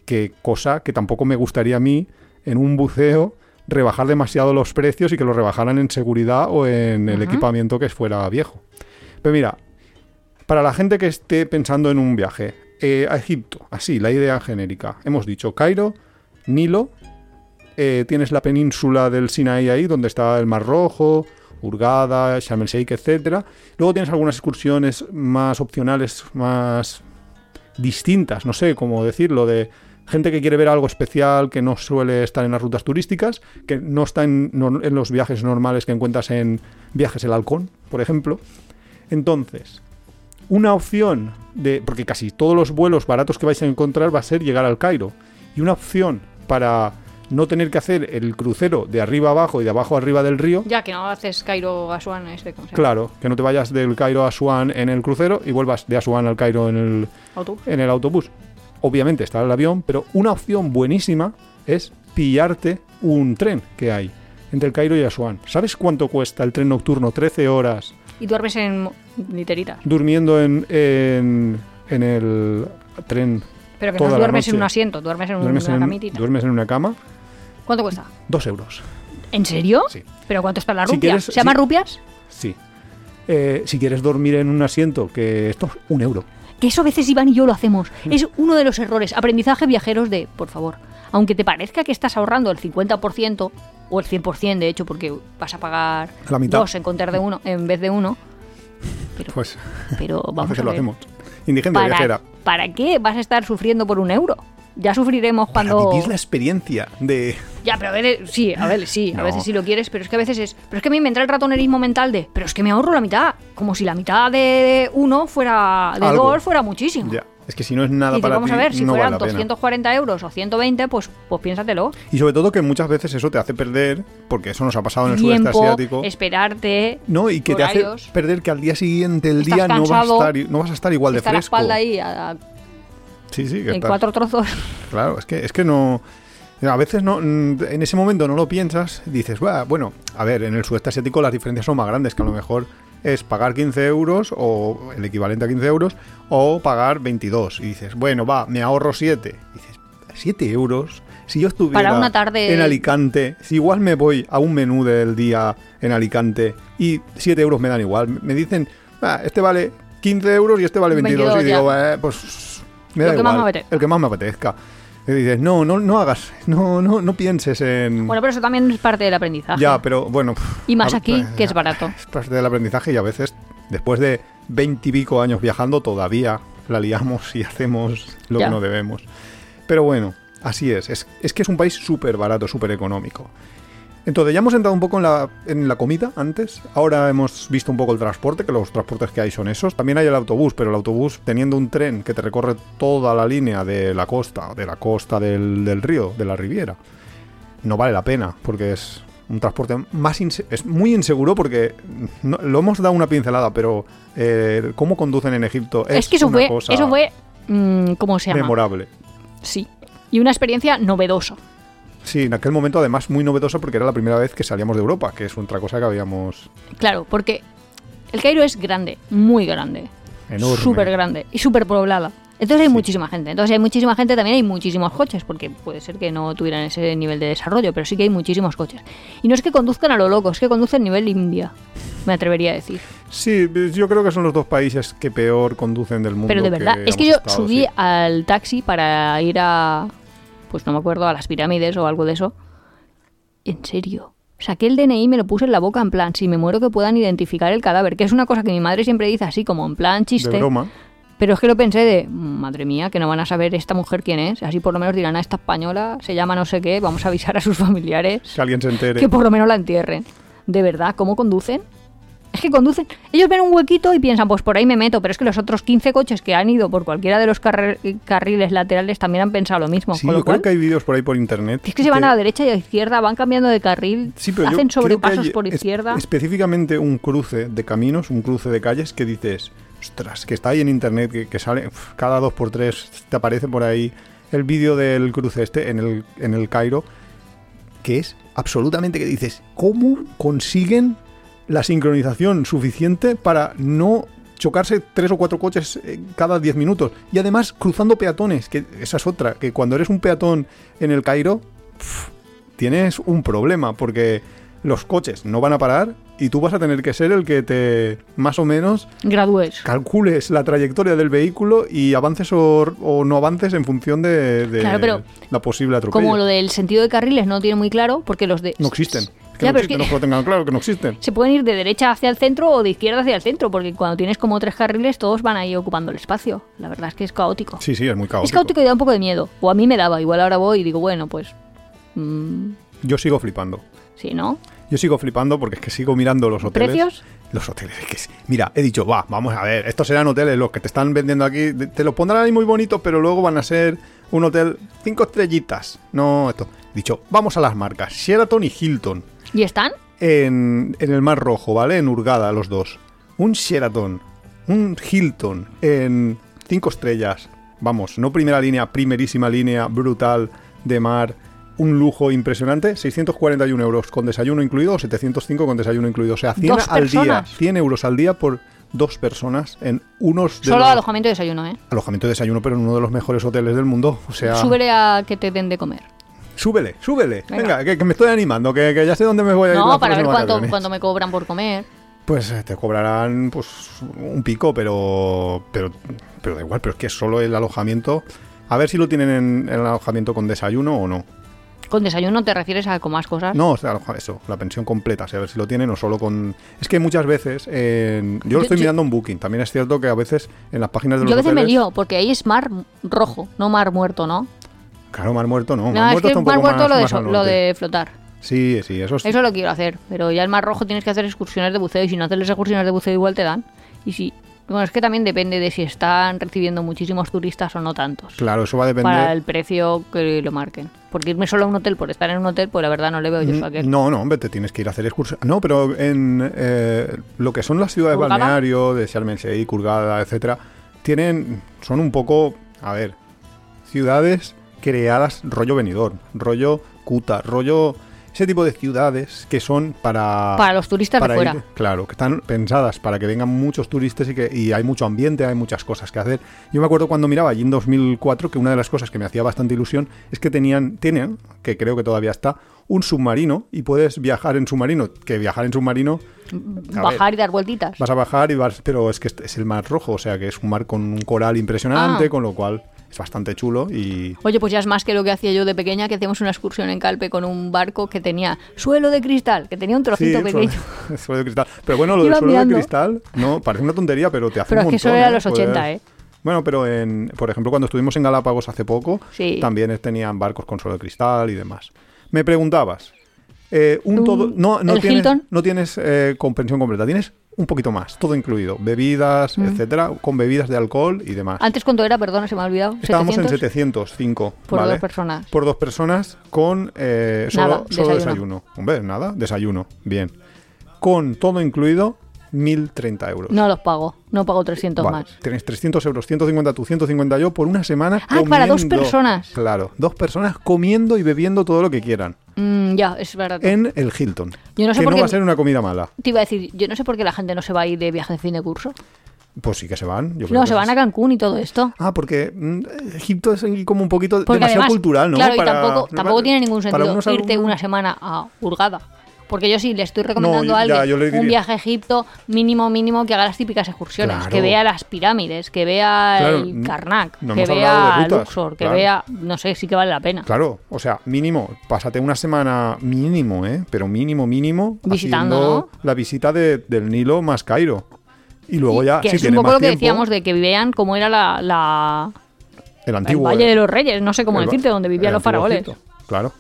Que cosa que tampoco me gustaría a mí en un buceo rebajar demasiado los precios y que lo rebajaran en seguridad o en el equipamiento que fuera viejo. Pero mira, para la gente que esté pensando en un viaje eh, a Egipto, así, la idea genérica, hemos dicho Cairo, Nilo, eh, tienes la península del Sinaí ahí, donde está el Mar Rojo, Hurghada, Sharm el Sheikh, etc. Luego tienes algunas excursiones más opcionales, más distintas, no sé cómo decirlo, de gente que quiere ver algo especial que no suele estar en las rutas turísticas, que no está en, en los viajes normales que encuentras en Viajes el Halcón, por ejemplo. Entonces, una opción de. Porque casi todos los vuelos baratos que vais a encontrar va a ser llegar al Cairo. Y una opción para no tener que hacer el crucero de arriba abajo y de abajo arriba del río. Ya que no haces Cairo Asuán este ¿cómo se llama? Claro, que no te vayas del Cairo a Asuán en el crucero y vuelvas de Asuán al Cairo en el, Autobús. en el autobús. Obviamente está el avión, pero una opción buenísima es pillarte un tren que hay entre el Cairo y Asuán. ¿Sabes cuánto cuesta el tren nocturno? 13 horas Y duermes en literitas. durmiendo en, en, en el tren. Pero que no duermes en un asiento, duermes en Duermes una en, camitita. duermes en una cama, ¿Cuánto cuesta? dos euros. ¿En serio? Sí. ¿Pero cuánto está la Si rupia? quieres- ¿Se llaman si- rupias? Sí. Eh, si quieres dormir en un asiento, que esto es un euro. Que eso a veces Iván y yo lo hacemos. Mm. Es uno de los errores. Aprendizaje viajeros de, por favor, aunque te parezca que estás ahorrando el 50% o el 100% de hecho porque vas a pagar La mitad. dos en contar de uno en vez de uno. Pero, Pues pero a vamos veces a lo ver. hacemos. Indigencia viajera. ¿Para, ¿Para qué vas a estar sufriendo por un euro? Ya sufriremos Para cuando... vivir la experiencia de... Ya, pero a ver, sí, a ver, sí, a No. veces sí lo quieres, pero es que a veces es... Pero es que a mí me entra el ratonerismo mental de... Pero es que me ahorro la mitad. Como si la mitad de uno fuera... De Algo. dos fuera muchísimo. Ya. Es que si no es nada Y para vamos ti, a ver, si no fueran vale la pena. 240 euros o 120, pues, pues piénsatelo. Y sobre todo que muchas veces eso te hace perder, porque eso nos ha pasado en el sudeste Tiempo, asiático. esperarte. No, y que te hace perder que al día siguiente el día no vas, a estar, no vas a estar igual de Está la fresco. espalda ahí a- a- Sí, sí, que en estás- cuatro trozos. Claro, es que, es que no. A veces no, mm, en ese momento no lo piensas, dices, "Buah, bueno, a ver, en el sudeste asiático las diferencias son más grandes, que a lo mejor es pagar 15 euros o el equivalente a 15 euros o pagar 22. Y dices, bueno, va, me ahorro 7. Y dices, 7 euros. Si yo estuviera Para una tarde- en Alicante, si igual me voy a un menú del día en Alicante y 7 euros me dan igual, me dicen, "Ah, este vale 15 euros y este vale 22. 22 y digo. "Eh, pues me Lo que más me apetezca". el que más me apetezca. Y dices, no, no, no hagas, no, no, no pienses en... Bueno, pero eso también es parte del aprendizaje. ya, pero bueno... Y más aquí, que es barato. Es parte del aprendizaje y a veces, después de veintipico años viajando, todavía la liamos y hacemos lo Ya. que no debemos. Pero bueno, así es. Es, es que es un país súper barato, súper económico. Entonces, ya hemos entrado un poco en la, en la comida antes. Ahora hemos visto un poco el transporte, que los transportes que hay son esos. También hay el autobús, pero el autobús, teniendo un tren que te recorre toda la línea de la costa, de la costa del, del río, de la Riviera, no vale la pena, porque es un transporte más es muy inseguro porque no- lo hemos dado una pincelada, pero eh, cómo conducen en Egipto es, Es, que eso una fue, cosa eso fue, mm, ¿cómo se llama? memorable. Sí. Y una experiencia novedosa. Sí, en aquel momento además muy novedoso porque era la primera vez que salíamos de Europa, que es otra cosa que habíamos Claro, porque el Cairo es grande, muy grande. enorme. Súper grande y súper poblada. Entonces hay Sí. muchísima gente. Entonces hay muchísima gente, también hay muchísimos coches, porque puede ser que no tuvieran ese nivel de desarrollo, pero sí que hay muchísimos coches. Y no es que conduzcan a lo loco, es que conducen nivel India, me atrevería a decir. Sí, yo creo que son los dos países que peor conducen del mundo. Pero de verdad, es que yo estado, subí sí. al taxi para ir a, pues no me acuerdo, a las pirámides o algo de eso. En serio. Saqué el DNI y me lo puse en la boca en plan, si me muero que puedan identificar el cadáver, que es una cosa que mi madre siempre dice así como en plan de chiste. broma. Pero es que lo pensé de, madre mía, que no van a saber esta mujer quién es. Así por lo menos dirán, a esta española se llama no sé qué, vamos a avisar a sus familiares Que alguien se entere. que por lo menos la entierren. De verdad, ¿cómo conducen? Es que conducen. Ellos ven un huequito y piensan, pues por ahí me meto. Pero es que los otros 15 coches que han ido por cualquiera de los carri- carriles laterales también han pensado lo mismo. Sí, con lo yo creo cual, que hay vídeos por ahí por internet. es que se van a la derecha y a la izquierda, van cambiando de carril, Sí, pero hacen creo sobrepasos por es- izquierda. específicamente un cruce de caminos, un cruce de calles que dices, ostras, que está ahí en internet, que, que sale uf, cada dos por tres, te aparece por ahí el vídeo del cruce este en el, en el Cairo, que es absolutamente que dices, ¿cómo consiguen la sincronización suficiente para no chocarse tres o cuatro coches eh, cada diez minutos? Y además cruzando peatones, que esa es otra, que cuando eres un peatón en el Cairo, tienes un problema, porque los coches no van a parar y tú vas a tener que ser el que te más o menos Gradúes. calcules la trayectoria del vehículo y avances o, o no avances en función de, de Claro, pero la posible atropello. Como lo del sentido de carriles no lo tiene muy claro, porque los de... No existen. Que Ya, no es que- lo tengan claro que no existen. se pueden ir de derecha hacia el centro o de izquierda hacia el centro, porque cuando tienes como tres carriles todos van ahí ocupando el espacio. La verdad es que es caótico. Sí, sí, es muy caótico. es caótico y da un poco de miedo. O a mí me daba, igual ahora voy y digo, bueno, pues... mm, Yo sigo flipando. sí, ¿no? Yo sigo flipando porque es que sigo mirando los hoteles. ¿Precios? Los hoteles, es que es- mira, he dicho, va, vamos a ver, estos serán hoteles, los que te están vendiendo aquí, te los pondrán ahí muy bonitos, pero luego van a ser un hotel cinco estrellitas. No, esto. He dicho, vamos a las marcas, Sheraton y Hilton, ¿Y están? en, en el Mar Rojo, ¿vale? En Hurgada, los dos. Un Sheraton, un Hilton, en cinco estrellas, vamos, no primera línea, primerísima línea, brutal, de mar, un lujo impresionante, 641 euros con desayuno incluido o 705 con desayuno incluido. O sea, 100 ¿Dos al día, personas? 100 euros al día por dos personas en unos de Solo los- alojamiento y desayuno, ¿eh? alojamiento y desayuno, pero en uno de los mejores hoteles del mundo. O sea, Súbele a que te den de comer. Súbele, súbele. Venga, Venga. que, que me estoy animando, que, que ya sé dónde me voy a ir. No, para ver cuánto, cuánto me cobran por comer. Pues eh, te cobrarán pues un pico, pero, pero pero da igual, pero es que solo el alojamiento. A ver si lo tienen en, en el alojamiento con desayuno o no. Con desayuno te refieres a con más cosas. No, eso, la pensión completa, o sea, a ver si lo tienen o solo con... Es que muchas veces, en- yo lo estoy yo- mirando en Booking, también es cierto que a veces en las páginas de los Yo a veces me lío, porque ahí es mar rojo, no mar muerto, ¿no? Claro, Mar Muerto no, No, Mar es Muerto que está un mar poco muerto más, lo, de más so- al lo de flotar. Sí, sí, eso es... Eso lo quiero hacer, pero ya el mar rojo tienes que hacer excursiones de buceo y si no haces las excursiones de buceo igual te dan. Y si... Bueno, es que también depende de si están recibiendo muchísimos turistas o no tantos. Claro, eso va a depender... Para el precio que lo marquen. Porque irme solo a un hotel por estar en un hotel, pues la verdad no le veo yo eso a aquel. Mm, No, no, hombre, te tienes que ir a hacer excursiones. No, pero en eh, lo que son las ciudades ¿Hurghada? balneario, de Sharm el Hurghada, etcétera, tienen, son un poco, a ver, ciudades creadas rollo venidor, rollo Kuta, rollo ese tipo de ciudades que son para Para los turistas de para fuera. ir- claro, que están pensadas para que vengan muchos turistas y que y hay mucho ambiente, hay muchas cosas que hacer. Yo me acuerdo cuando miraba allí en 2004 que una de las cosas que me hacía bastante ilusión es que tenían, tienen, que creo que todavía está, un submarino y puedes viajar en submarino. Que viajar en submarino a Bajar ver, y dar vueltitas. vas a bajar y vas, pero es que es el mar rojo, o sea que es un mar con un coral impresionante, Ah. con lo cual es bastante chulo y Oye, pues ya es más que lo que hacía yo de pequeña, que hacíamos una excursión en Calpe con un barco que tenía suelo de cristal, que tenía un trocito Sí, pequeño. suelo- suelo de cristal. Pero bueno, lo del suelo de cristal, no, parece una tontería, pero te hace Pero un es que eso era ¿eh? los 80, Puedes- ¿eh? Bueno, pero en, por ejemplo, cuando estuvimos en Galápagos hace poco, Sí. también tenían barcos con suelo de cristal y demás. Me preguntabas, eh, un ¿Un- todo, no, no tienes, no tienes eh, con pensión completa, tienes un poquito más, todo incluido, bebidas, Mm. etcétera, con bebidas de alcohol y demás. Antes, ¿cuánto era? Perdona, se me ha olvidado. Estábamos en 700 705, por ¿vale? dos personas. Por dos personas con eh, solo, Nada, solo desayuno. desayuno. Hombre, nada, desayuno. Bien. Con todo incluido, 1.030 euros. No los pago, no pago 300 Vale, más. Tienes 300 euros, 150 tú, 150 yo por una semana. Ah, para dos comiendo. personas. Claro, dos personas comiendo y bebiendo todo lo que quieran. Mm, ya, es verdad. En el Hilton. Yo no sé que por no qué- va a ser una comida mala. Te iba a decir, yo no sé por qué la gente no se va a ir de viaje de fin de curso. Pues sí que se van. yo creo No, que se van a Cancún y todo esto. Ah, porque mm, Egipto es como un poquito Porque demasiado además, cultural, ¿no? Claro, Para- y tampoco, tampoco tiene ningún sentido irte una semana a Hurgada. Porque yo sí le estoy recomendando a alguien un viaje a Egipto mínimo, mínimo, que haga las típicas excursiones. Claro. Que vea las pirámides, que vea Claro, el Karnak, no que vea rutas, Luxor, que claro. vea... No sé, sí que vale la pena. Claro, o sea, mínimo, pásate una semana mínimo, ¿eh? Pero mínimo, mínimo, Visitando, haciendo ¿no? la visita de- del Nilo más Cairo. Y luego ya, que si es un poco más lo que tiempo, decíamos de que vean cómo era la, la- el el antiguo... Valle eh, de los Reyes, no sé cómo el decirte, donde vivían los faraones. Egipto, Claro.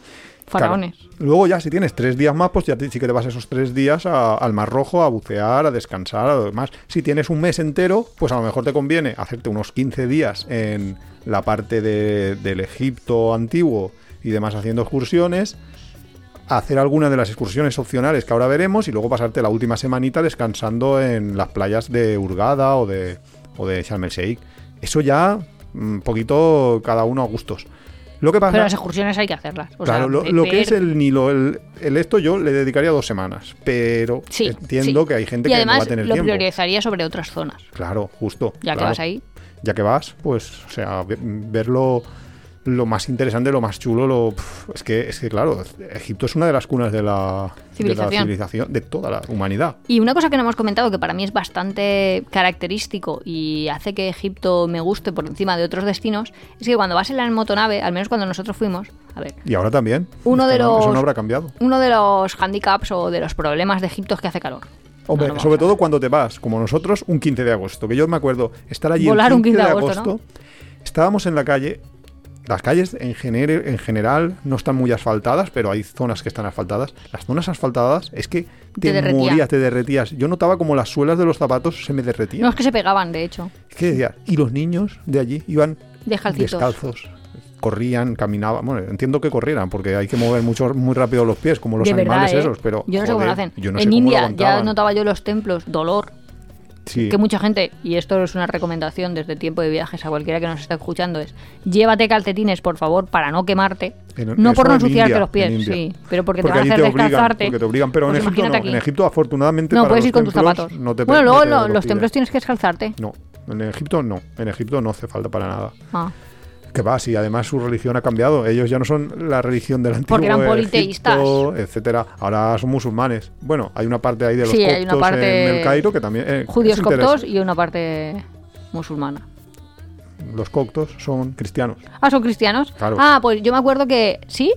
Luego ya, si tienes tres días más, pues ya te- sí que te vas esos tres días al Mar Rojo a bucear, a descansar, a lo demás. Si tienes un mes entero, pues a lo mejor te conviene hacerte unos 15 días en la parte de- del Egipto antiguo y demás haciendo excursiones, hacer alguna de las excursiones opcionales que ahora veremos y luego pasarte la última semanita descansando en las playas de Hurghada o de, o de Sharm el Sheikh. Eso ya, un poquito cada uno a gustos. Lo que pasa... Pero las excursiones hay que hacerlas. O Claro, sea, lo, lo que es el Nilo, el, el esto yo le dedicaría dos semanas, pero Sí, entiendo sí. que hay gente y que además no va a tener lo tiempo. priorizaría sobre otras zonas. Claro, justo. Ya que vas ahí. Ya que vas, pues, o sea, ve- verlo lo más interesante, lo más chulo, lo es que es que claro, Egipto es una de las cunas de la de la Civilización. de toda la humanidad. Y una cosa que no hemos comentado que para mí es bastante característico y hace que Egipto me guste por encima de otros destinos es que cuando vas en la motonave, al menos cuando nosotros fuimos, a ver, Y ahora también. Uno de no- Eso los- no habrá cambiado. uno de los handicaps o de los problemas de Egipto es que hace calor. Hombre, No, no sobre todo cuando te vas, como nosotros, un 15 de agosto. Que yo me acuerdo estar allí Volar el un 15 15 de de agosto. agosto, Estábamos en la calle Las calles en, gener- en general no están muy asfaltadas, pero hay zonas que están asfaltadas. Las zonas asfaltadas es que Te morías, te derretías. Yo notaba como las suelas de los zapatos se me derretían. No es que se pegaban, de hecho. Es que decía, y los niños de allí iban descalzos. Corrían, caminaban. Bueno, entiendo que corrieran, porque hay que mover mucho, muy rápido los pies, como los de verdad, animales ¿eh? esos. Pero, yo no sé cómo lo hacen. yo no sé en India ya notaba yo los templos, dolor. Sí. Que mucha gente, y esto es una recomendación desde tiempo de viajes a cualquiera que nos esté escuchando, es llévate calcetines, por favor, para no quemarte. En- no por no en ensuciarte los pies, en sí, pero porque, Porque te van a hacer te descalzarte. porque te obligan, pero Pues en, Egipto no. en Egipto afortunadamente No, para puedes los ir con tus templos zapatos. no te- bueno, no luego te lo- lo los piden. templos tienes que descalzarte. No, en Egipto no. En Egipto no hace falta para nada. Ah. Que va, sí, además su religión ha cambiado. Ellos ya no son la religión del antiguo Porque eran Egipto, politeístas. etcétera. Ahora son musulmanes. Bueno, hay una parte ahí de los Sí, coptos hay una parte en el Cairo que también eh, Judíos coptos y una parte musulmana. Los coptos son cristianos. Ah, ¿son cristianos? Claro. Ah, pues yo me acuerdo que... ¿Sí?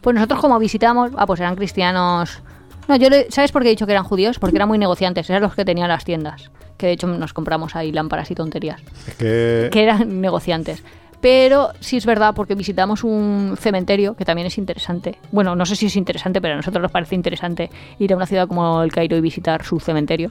Pues nosotros como visitamos... Ah, pues eran cristianos... No, yo... le- ¿Sabes por qué he dicho que eran judíos? Porque eran muy negociantes. Eran los que tenían las tiendas. Que de hecho nos compramos ahí lámparas y tonterías. Es que, Que eran negociantes. Pero sí es verdad porque visitamos un cementerio que también es interesante. Bueno, no sé si es interesante, pero a nosotros nos parece interesante ir a una ciudad como el Cairo y visitar su cementerio.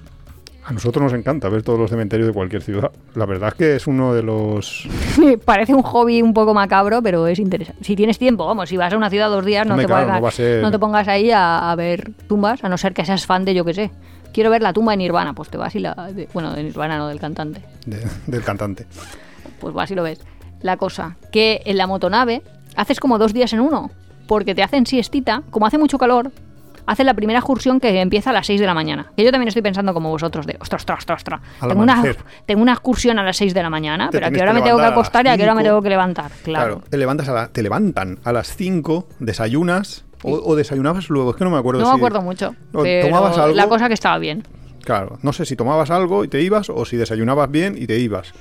a nosotros nos encanta ver todos los cementerios de cualquier ciudad. La verdad es que es uno de los... Parece un hobby un poco macabro, pero es interesante. Si tienes tiempo, vamos, si vas a una ciudad dos días, no, te, claro, pongas, no va a ser- no te pongas ahí a, a ver tumbas, a no ser que seas fan de, yo que sé. Quiero ver la tumba de Nirvana, pues te vas y la... de- bueno, de Nirvana, no del cantante. de- del cantante. Pues vas y lo ves. La cosa, que en la motonave haces como dos días en uno, porque te hacen siestita, como hace mucho calor, hacen la primera excursión que empieza a las 6 de la mañana. Que yo también estoy pensando como vosotros, de ostras, ostras, ostras, Tengo una, tengo una excursión a las 6 de la mañana, Te pero a qué hora me tengo que acostar y a qué hora me tengo que levantar. Claro. Claro, te, levantas a la- te levantan a las 5, desayunas, o, o desayunabas luego, es que no me acuerdo No si- me acuerdo mucho. Pero tomabas algo. la cosa que estaba bien. Claro, no sé si tomabas algo y te ibas o si desayunabas bien y te ibas.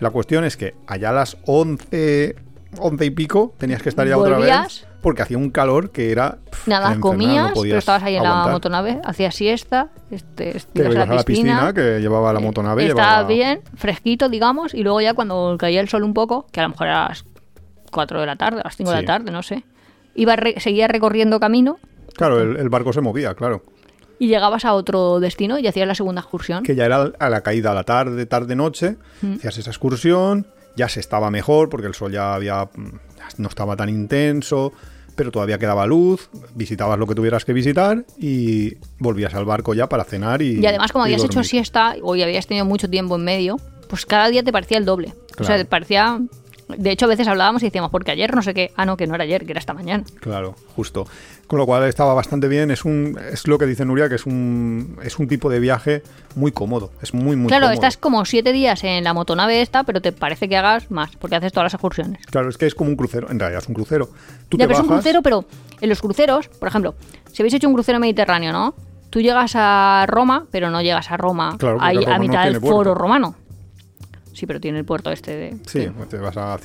La cuestión es que allá a las 11, 11 y pico tenías que estar ya otra vez porque hacía un calor que era... pff, Nada, infernal, no comías, pero estabas ahí en la motonave, hacías siesta, este, Te ibas a la piscina, que llevaba la eh, motonave. Estaba llevaba- bien, fresquito, digamos, y luego ya cuando caía el sol un poco, que a lo mejor era a las 4 de la tarde, a las 5 de la tarde, no sé, iba re- seguía recorriendo camino Claro, el, el barco se movía, claro. Y llegabas a otro destino y hacías la segunda excursión. Que ya era a la caída a la tarde, tarde-noche. Hacías esa excursión, ya se estaba mejor porque el sol ya había mm, no estaba tan intenso, pero todavía quedaba luz. Visitabas lo que tuvieras que visitar y volvías al barco ya para cenar y. Y además, como y habías hecho siesta o habías tenido mucho tiempo en medio, pues cada día te parecía el doble. O sea, te parecía... De hecho, a veces hablábamos y decíamos, porque ayer no sé qué... Ah, no, que no era ayer, que era esta mañana. Claro, justo. Con lo cual estaba bastante bien. Es un, es lo que dice Nuria, que es un, es un tipo de viaje muy cómodo. Es muy, muy claro, cómodo. estás como siete días en la motonave esta, pero te parece que hagas más, porque haces todas las excursiones. Claro, es que es como un crucero. En realidad es un crucero. Tú Ya, te pero es un crucero, pero en los cruceros, por ejemplo, si habéis hecho un crucero mediterráneo, ¿no? Tú llegas a Roma, pero no llegas a Roma Claro, ahí a no mitad del foro romano. Sí, pero tiene el puerto este de... Sí, te vas a, a.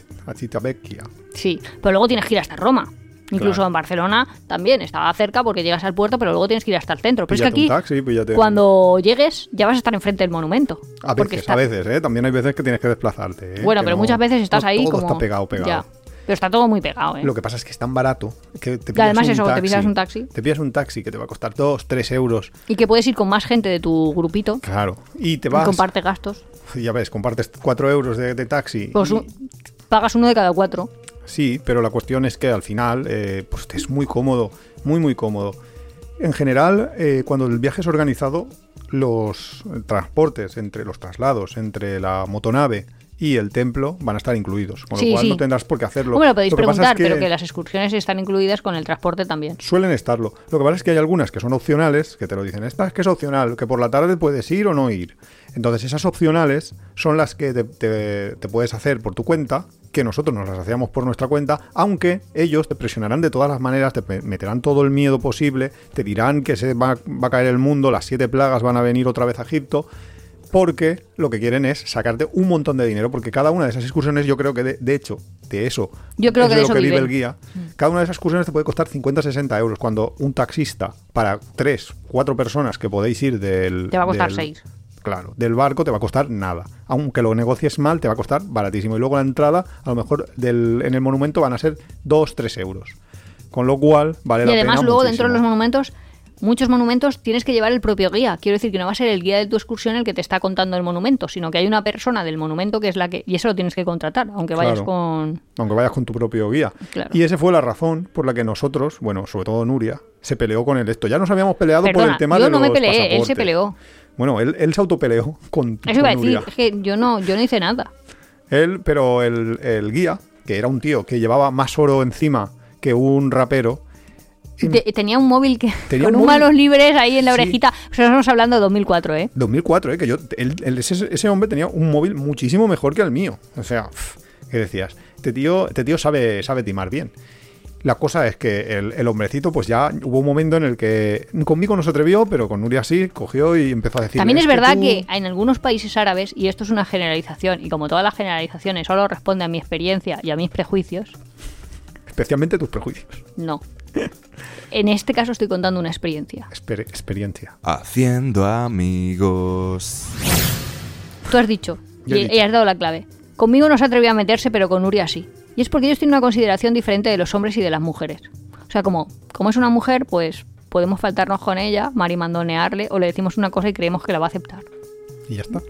Sí, pero luego tienes que ir hasta Roma. Incluso Claro. en Barcelona también estaba cerca porque llegas al puerto, pero luego tienes que ir hasta el centro. Pero es que aquí, taxi, píllate- cuando llegues, ya vas a estar enfrente del monumento. A porque veces, está- a veces, ¿eh? También hay veces que tienes que desplazarte. ¿eh? Bueno, Que pero no- muchas veces estás no ahí todo como... está pegado, pegado. Ya. Pero está todo muy pegado, ¿eh? Lo que pasa es que es tan barato que te Y además un eso, te taxi. pillas un taxi. Te pillas un taxi que te va a costar 2, 3 euros. Y que puedes ir con más gente de tu grupito Claro. Y te y vas. comparte gastos. Ya ves, compartes 4 euros de, de taxi. Pues y- un- pagas uno de cada cuatro. Sí, pero la cuestión es que al final eh, pues es muy cómodo, muy muy cómodo. En general, eh, cuando el viaje es organizado, los transportes entre los traslados entre la motonave y el templo van a estar incluidos, con lo Sí, cual sí. no tendrás por qué hacerlo. Lo podéis Lo que pasa es preguntar, pero que las excursiones están incluidas con el transporte también. Suelen estarlo. Lo que pasa es que hay algunas que son opcionales, que te lo dicen, esta es que es opcional, que por la tarde puedes ir o no ir. Entonces esas opcionales son las que te, te- te puedes hacer por tu cuenta, que nosotros nos las hacíamos por nuestra cuenta, aunque ellos te presionarán de todas las maneras, te meterán todo el miedo posible, te dirán que se va, va a caer el mundo, las siete plagas van a venir otra vez a Egipto, porque lo que quieren es sacarte un montón de dinero, porque cada una de esas excursiones yo creo que de, de hecho, de eso, Yo creo es que de de lo que vive el guía. Cada una de esas excursiones te puede costar 50-60 euros, cuando un taxista para 3, 4 personas que podéis ir del... Te va a costar del- seis. Claro, del barco te va a costar nada. Aunque lo negocies mal, te va a costar baratísimo. Y luego la entrada, a lo mejor del, en el monumento van a ser 2, 3 euros. Con lo cual, vale Y la además pena luego dentro de los monumentos, muchos monumentos tienes que llevar el propio guía. Quiero decir que no va a ser el guía de tu excursión el que te está contando el monumento, sino que hay una persona del monumento que es la que... Y eso lo tienes que contratar, aunque vayas Claro. con... Aunque vayas con tu propio guía. Claro. Y esa fue la razón por la que nosotros, bueno, sobre todo Nuria, se peleó con el esto. Ya nos habíamos peleado por el tema yo de no me peleé, él se peleó. Bueno, él, él se autopeleó con, Eso iba a decir, es que yo no, yo no hice nada. Él, pero el, el guía, que era un tío que llevaba más oro encima que un rapero, Te- tenía un móvil que Tenía con un móvil- manos libres ahí en la Sí. orejita. Pero estamos hablando de 2004, ¿eh? 2004, ¿eh? que yo, ese, ese hombre tenía un móvil muchísimo mejor que el mío. O sea, ¿qué decías? Este tío, este tío sabe, sabe timar bien. La cosa es que el, el hombrecito, pues ya hubo un momento en el que conmigo no se atrevió, pero con Nuria sí, cogió y empezó a decir. También es, verdad tú-". que en algunos países árabes, y esto es una generalización, y como todas las generalizaciones solo responde a mi experiencia y a mis prejuicios, Especialmente tus prejuicios. no. En este caso estoy contando una experiencia. Exper- experiencia. Haciendo amigos. Tú has dicho, y, dicho. y has dado la clave. Conmigo no se atrevió a meterse, pero con Nuria sí. Y es porque ellos tienen una consideración diferente de los hombres y de las mujeres. O sea, como, como es una mujer, pues podemos faltarnos con ella, marimandonearle, o le decimos una cosa y creemos que la va a aceptar. Y ya está.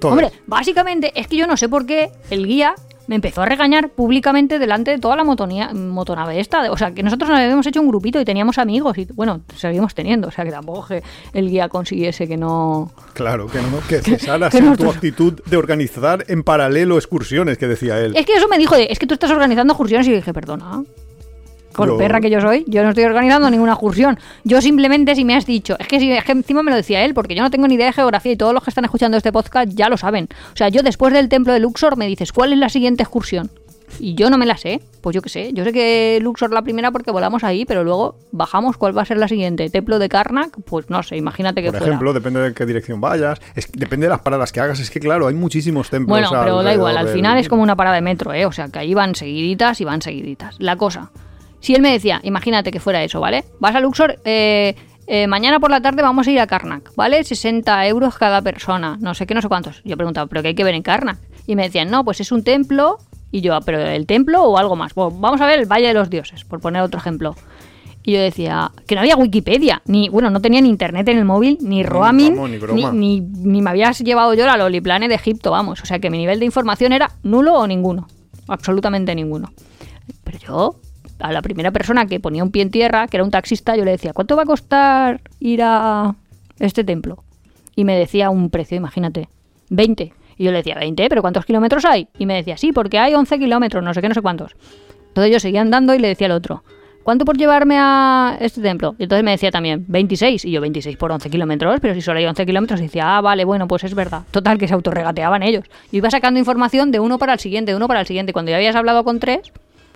Todo. Hombre, básicamente es que yo no sé por qué el guía me empezó a regañar públicamente delante de toda la motonía, motonave esta. O sea, que nosotros nos habíamos hecho un grupito y teníamos amigos y, bueno, seguimos teniendo. O sea, que tampoco que el guía consiguiese que no... Claro, que no, que cesaras que en tu actitud de organizar en paralelo excursiones, que decía él. Es que eso me dijo de, es que tú estás organizando excursiones y dije, perdona. Con Yo- perra que yo soy, yo no estoy organizando ninguna excursión. Yo simplemente si me has dicho, es que, si, es que encima me lo decía él, porque yo no tengo ni idea de geografía y todos los que están escuchando este podcast ya lo saben. O sea, yo después del templo de Luxor me dices, ¿cuál es la siguiente excursión? Y yo no me la sé, pues yo qué sé. Yo sé que Luxor la primera porque volamos ahí, pero luego bajamos, ¿cuál va a ser la siguiente? ¿Templo de Karnak? Pues no sé, imagínate que Por fuera. ejemplo, depende de qué dirección vayas, es- depende de las paradas que hagas. Es que, claro, hay muchísimos templos. Bueno, pero da igual, al del- final es como una parada de metro, ¿eh? O sea, que ahí van seguiditas y van seguiditas. La cosa, si él me decía, imagínate que fuera eso, ¿vale? Vas a Luxor, eh, eh, mañana por la tarde vamos a ir a Karnak, ¿vale? 60 euros cada persona, no sé qué, no sé cuántos. Yo preguntaba, ¿pero qué hay que ver en Karnak? Y me decían, no, pues es un templo. Y yo, "Ah, ¿pero el templo o algo más? Bueno, vamos a ver el Valle de los Dioses, por poner otro ejemplo. Y yo decía que no había Wikipedia, ni, bueno, no tenía ni internet en el móvil, ni roaming, vamos, ni ni, ni, ni me habías llevado yo la Loliplane de Egipto, vamos. O sea que mi nivel de información era nulo o ninguno. Absolutamente ninguno. Pero yo, a la primera persona que ponía un pie en tierra, que era un taxista, yo le decía, ¿cuánto va a costar ir a este templo? Y me decía un precio, imagínate, 20. Y yo le decía, 20, pero ¿cuántos kilómetros hay? Y me decía, sí, porque hay 11 kilómetros, no sé qué, no sé cuántos. Entonces yo seguía andando y le decía al otro, ¿cuánto por llevarme a este templo? Y entonces me decía también, 26. Y yo, 26 por 11 kilómetros, pero si solo hay 11 kilómetros, y decía, ah, vale, bueno, pues es verdad. Total, que se autorregateaban ellos. Yo iba sacando información de uno para el siguiente, de uno para el siguiente. Cuando ya habías hablado con tres,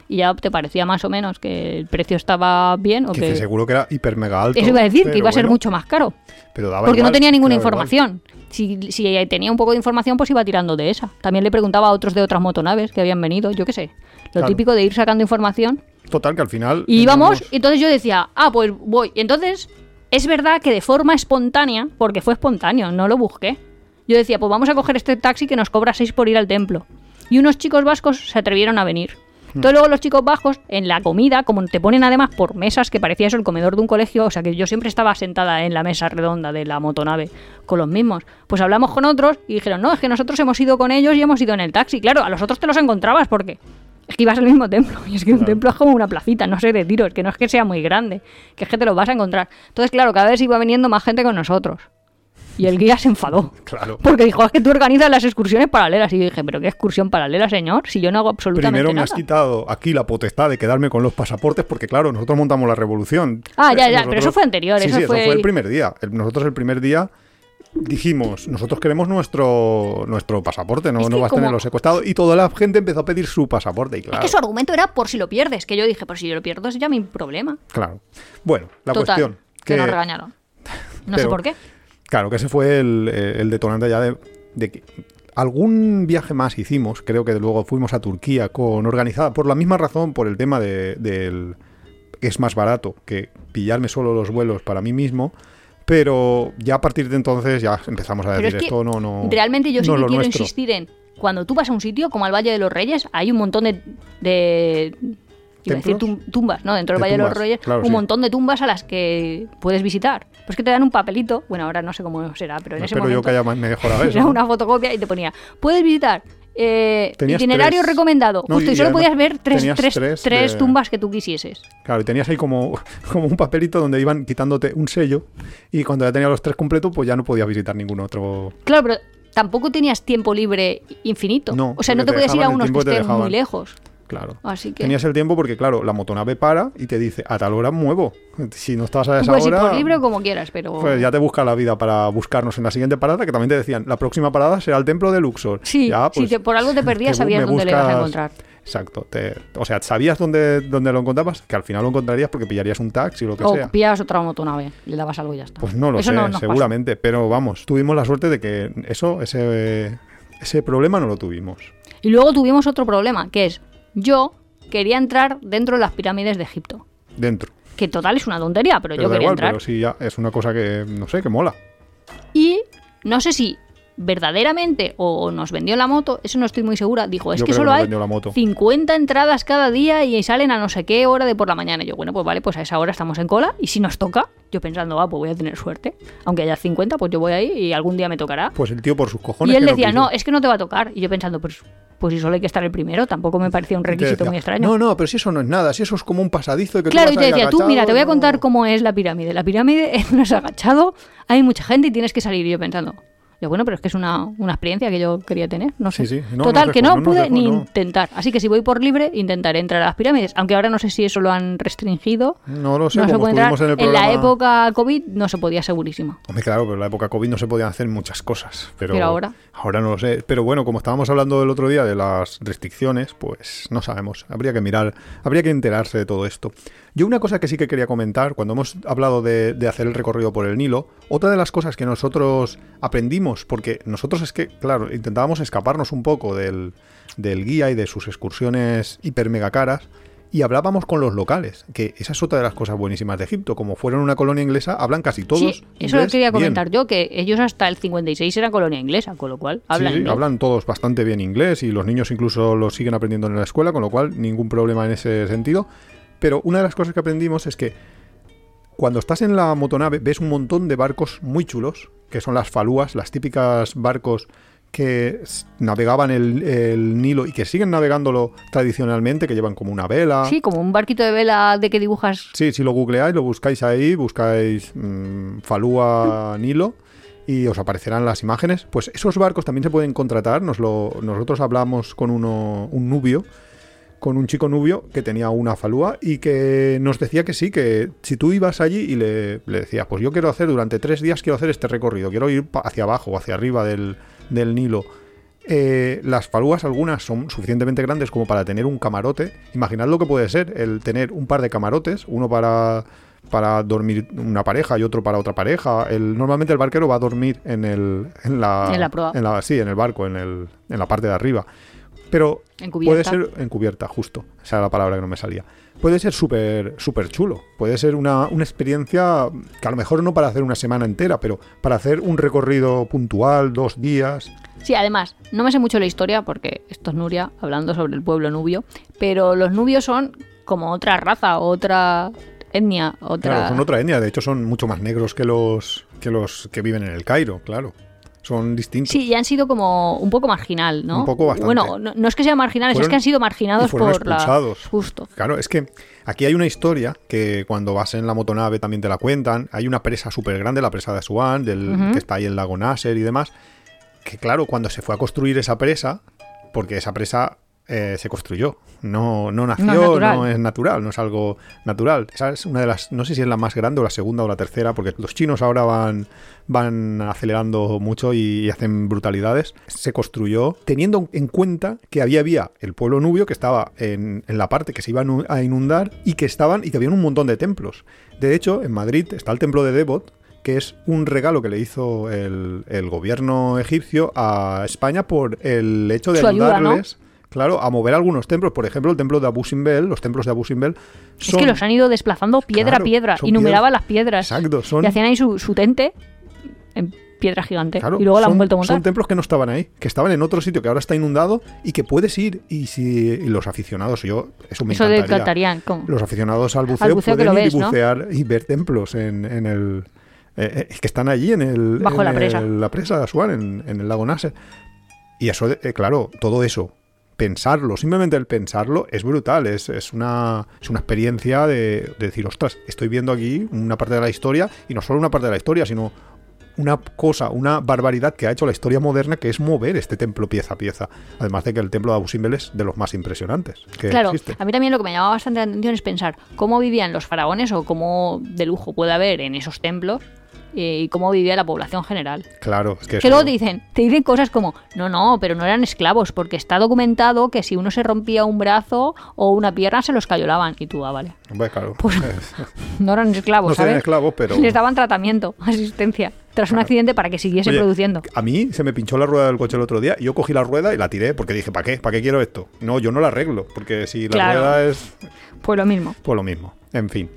y ya te parecía más o menos que el precio estaba bien o Que que... seguro que era hiper mega alto. Eso iba a decir, que iba a ser bueno, mucho más caro. pero daba Porque no tenía ninguna información. Si, si tenía un poco de información, pues iba tirando de esa. También le preguntaba a otros de otras motonaves que habían venido, yo qué sé. Lo Claro. típico de ir sacando información. Total, que al final. Y íbamos, y entonces yo decía, ah, pues voy. Y entonces, es verdad que de forma espontánea, porque fue espontáneo, no lo busqué. Yo decía, pues vamos a coger este taxi que nos cobra 6 por ir al templo. Y unos chicos vascos se atrevieron a venir. Entonces luego los chicos vascos, en la comida, como te ponen además por mesas, que parecía eso el comedor de un colegio, o sea que yo siempre estaba sentada en la mesa redonda de la motonave con los mismos. Pues hablamos con otros y dijeron, no, es que nosotros hemos ido con ellos y hemos ido en el taxi. Claro, a los otros te los encontrabas porque es que ibas al mismo templo. Y es que un templo es como una placita, no sé de tiros, que no es que sea muy grande, que es que te lo vas a encontrar. Entonces, claro, cada vez iba viniendo más gente con nosotros. Y el guía se enfadó. Claro. Porque dijo, es que tú organizas las excursiones paralelas. Y yo dije, ¿pero qué excursión paralela, señor? Si yo no hago absolutamente Primero me nada. has quitado aquí la potestad de quedarme con los pasaportes, porque claro, nosotros montamos la revolución. Ah, ya, ya, pero eso fue anterior, Sí, eso sí, fue- eso fue el primer día. Nosotros el primer día dijimos, nosotros queremos nuestro nuestro pasaporte, no, Es vas a tenerlo secuestrado. Y toda la gente empezó a pedir su pasaporte. Y Es claro, que su argumento era por si lo pierdes. Que yo dije, por si yo lo pierdo es ya mi problema. claro. Bueno, la Total, cuestión. que nos regañaron. No sé por qué. Claro, que ese fue el, eh, el detonante ya de, de que algún viaje más hicimos, creo que luego fuimos a Turquía con organizada por la misma razón, por el tema de, del que es más barato que pillarme solo los vuelos para mí mismo, Pero ya a partir de entonces ya empezamos a decir es que esto no, no. Realmente yo sí no es que quiero nuestro. insistir en cuando tú vas a un sitio como al Valle de los Reyes, hay un montón de, de iba a decir tumbas, ¿no? Dentro del De Valle de los Reyes, claro, un sí. montón de tumbas a las que puedes visitar. Pues que te dan un papelito, bueno, ahora no sé cómo será, pero en No ese momento yo que haya mejorado eso. ¿no? una fotocopia y te ponía, puedes visitar eh, itinerario tres. recomendado, No, justo, y, y solo podías ver tres, tres, tres tres de- tumbas que tú quisieses. Claro, y tenías ahí como, como un papelito donde iban quitándote un sello y cuando ya tenías los tres completos, pues ya no podías visitar ningún otro. Claro, pero tampoco tenías tiempo libre infinito. No, o sea, no te te podías ir a unos que estén muy lejos. Claro. Así que Tenías el tiempo porque, claro, la motonave para y te dice, a tal hora muevo. Si no estás a esa puedes ir hora, por libre o como quieras, pero... pues ya te busca la vida para buscarnos en la siguiente parada, que también te decían, la próxima parada será el templo de Luxor. Sí, Ya, si pues, te- por algo te perdías, sabías dónde le ibas a buscas- encontrar. Exacto. te- o sea, sabías dónde, dónde lo encontrabas, que al final lo encontrarías porque pillarías un taxi o lo que O sea. pillabas otra motonave, le dabas algo y ya está. Pues no lo Eso sé, no nos pasó. seguramente. Pero vamos, tuvimos la suerte de que eso, ese, ese problema no lo tuvimos. Y luego tuvimos otro problema, que es, yo quería entrar dentro de las pirámides de Egipto. Dentro. Que total es una tontería, pero, Pero yo da quería igual, entrar. pero sí, ya es una cosa que, no sé, que mola. Y no sé si verdaderamente o nos vendió la moto, eso no estoy muy segura. Dijo, es Yo que solo hay la moto. 50 entradas cada día y salen a no sé qué hora de por la mañana. Y yo, bueno, pues vale, pues a esa hora estamos en cola y si nos toca, yo pensando, ah, pues voy a tener suerte. Aunque haya 50, pues yo voy ahí y algún día me tocará. Pues el tío por sus cojones. Y él que decía, no, es que no te va a tocar. Y yo pensando, pues, pues si solo hay que estar el primero, tampoco me parecía un Y te requisito decía, muy extraño. No, no, pero si eso no es nada, si eso es como un pasadizo y que Claro, tú y vas te ahí decía, tú, mira, te voy a no- contar cómo es la pirámide. La pirámide no es agachado, hay mucha gente y tienes que salir. Y yo pensando, yo, bueno, pero es que es una, una experiencia que yo quería tener, no sé. Sí, sí, no, Total, no que dejó, no, pude dejó, ni intentar. Así que si voy por libre, intentaré entrar a las pirámides. Aunque ahora no sé si eso lo han restringido. No lo sé, no se como puede entrar. en el En la época COVID no se podía segurísimo. Hombre, claro, pero en la época COVID no se podían hacer muchas cosas. Pero, Pero ahora. Ahora no lo sé. Pero bueno, como estábamos hablando el otro día de las restricciones, pues no sabemos. Habría que mirar, habría que enterarse de todo esto. Yo una cosa que sí que quería comentar, cuando hemos hablado de, de hacer el recorrido por el Nilo, otra de las cosas que nosotros aprendimos, porque nosotros es que, claro, intentábamos escaparnos un poco del, del guía y de sus excursiones hiper mega caras, y hablábamos con los locales, que esa es otra de las cosas buenísimas de Egipto. Como fueron una colonia inglesa, hablan casi todos. sí, eso lo quería bien. comentar yo, que ellos hasta el 56 eran colonia inglesa, con lo cual hablan Sí, hablan todos bastante bien inglés y los niños incluso lo siguen aprendiendo en la escuela, con lo cual ningún problema en ese sentido. Pero una de las cosas que aprendimos es que cuando estás en la motonave ves un montón de barcos muy chulos, que son las falúas, las típicas barcos que navegaban el, el Nilo y que siguen navegándolo tradicionalmente, que llevan como una vela. Sí, como un barquito de vela de que dibujas Sí, si lo googleáis, lo buscáis ahí, buscáis mm, Falúa Nilo y os aparecerán las imágenes. Pues esos barcos también se pueden contratar. Nos lo, nosotros hablamos con uno, un nubio, con un chico nubio que tenía una falúa y que nos decía que sí, que si tú ibas allí y le, le decías, pues yo quiero hacer durante tres días, quiero hacer este recorrido, quiero ir hacia abajo, hacia arriba del, del Nilo. Eh, las falúas algunas son suficientemente grandes como para tener un camarote. Imaginad lo que puede ser el tener un par de camarotes, uno para, para dormir una pareja y otro para otra pareja. El, normalmente el barquero va a dormir en, el, en la, En la proa. en la- sí, en el barco, en, el, en la parte de arriba. Pero puede ser encubierta, justo. Esa era la palabra que no me salía. Puede ser súper súper chulo. Puede ser una, una experiencia que a lo mejor no para hacer una semana entera, pero para hacer un recorrido puntual, dos días. Sí, además, no me sé mucho la historia porque esto es Nuria hablando sobre el pueblo nubio, pero los nubios son como otra raza, otra etnia, otra... Claro, son otra etnia. De hecho, son mucho más negros que los que los que viven en el Cairo, claro. Son distintos. Sí, y han sido como un poco marginal, ¿no? Un poco bastante. Bueno, no, no es que sean marginales, Fueron- es que han sido y marginados fueron por la... expulsados. Justo. Claro, es que aquí hay una historia que cuando vas en la motonave también te la cuentan. Hay una presa súper grande, la presa de Asuán, del, que está ahí en el lago Nasser y demás. Que claro, cuando se fue a construir esa presa, porque esa presa eh, se construyó, no, no nació, No no es natural. no es algo natural. Esa es una de las, no sé si es la más grande o la segunda o la tercera, porque los chinos ahora van, van acelerando mucho y, hacen brutalidades. Se construyó teniendo en cuenta que había, había el pueblo nubio que estaba en, en la parte que se iba a nu- a inundar y que estaban y que habían un montón de templos. De hecho, en Madrid está el templo de Devot, que es un regalo que le hizo el, el gobierno egipcio a España por el hecho de Su ayuda, ¿no? Claro, a mover algunos templos. Por ejemplo, el templo de Abu Simbel, los templos de Abu Simbel Es son... que los han ido desplazando piedra Claro, a piedra numeraban piedras. las piedras. Exacto, son... Y hacían ahí su, su tente en piedra gigante. Claro, y luego la han vuelto a montar. Son templos que no estaban ahí, que estaban en otro sitio que ahora está inundado y que puedes ir. Y si y los aficionados, yo, eso me Eso encantaría. Los aficionados al buceo, Al buceo que pueden ir y ¿no? bucear y ver templos en, en el. eh, eh, que están allí en el. Bajo en la presa. el- la presa de Asuán, en, en el lago Nasser. Y eso, eh, claro, todo eso. Pensarlo, simplemente el pensarlo es brutal, es, es, una, es una experiencia de, de decir, ostras, estoy viendo aquí una parte de la historia, y no solo una parte de la historia, sino una cosa, una barbaridad que ha hecho la historia moderna, que es mover este templo pieza a pieza. Además de que el templo de Abu Simbel es de los más impresionantes que Claro, existe. a mí también lo que me llamaba bastante la atención es pensar cómo vivían los faraones o cómo de lujo puede haber en esos templos y cómo vivía la población general. Claro, es que, Que luego te dicen, te dicen cosas como, no, no, pero no eran esclavos, porque está documentado que si uno se rompía un brazo o una pierna se los cayolaban. Y tú, ah, vale. Hombre, claro. Pues no eran esclavos, no ¿sabes? esclavos, pero. Les daban tratamiento, asistencia, tras un accidente para que siguiese Oye, produciendo. A mí se me pinchó la rueda del coche el otro día y yo cogí la rueda y la tiré porque dije, ¿para qué? ¿Para qué quiero esto? No, yo no la arreglo, porque si la Claro. rueda es Pues lo mismo. pues lo mismo. En fin.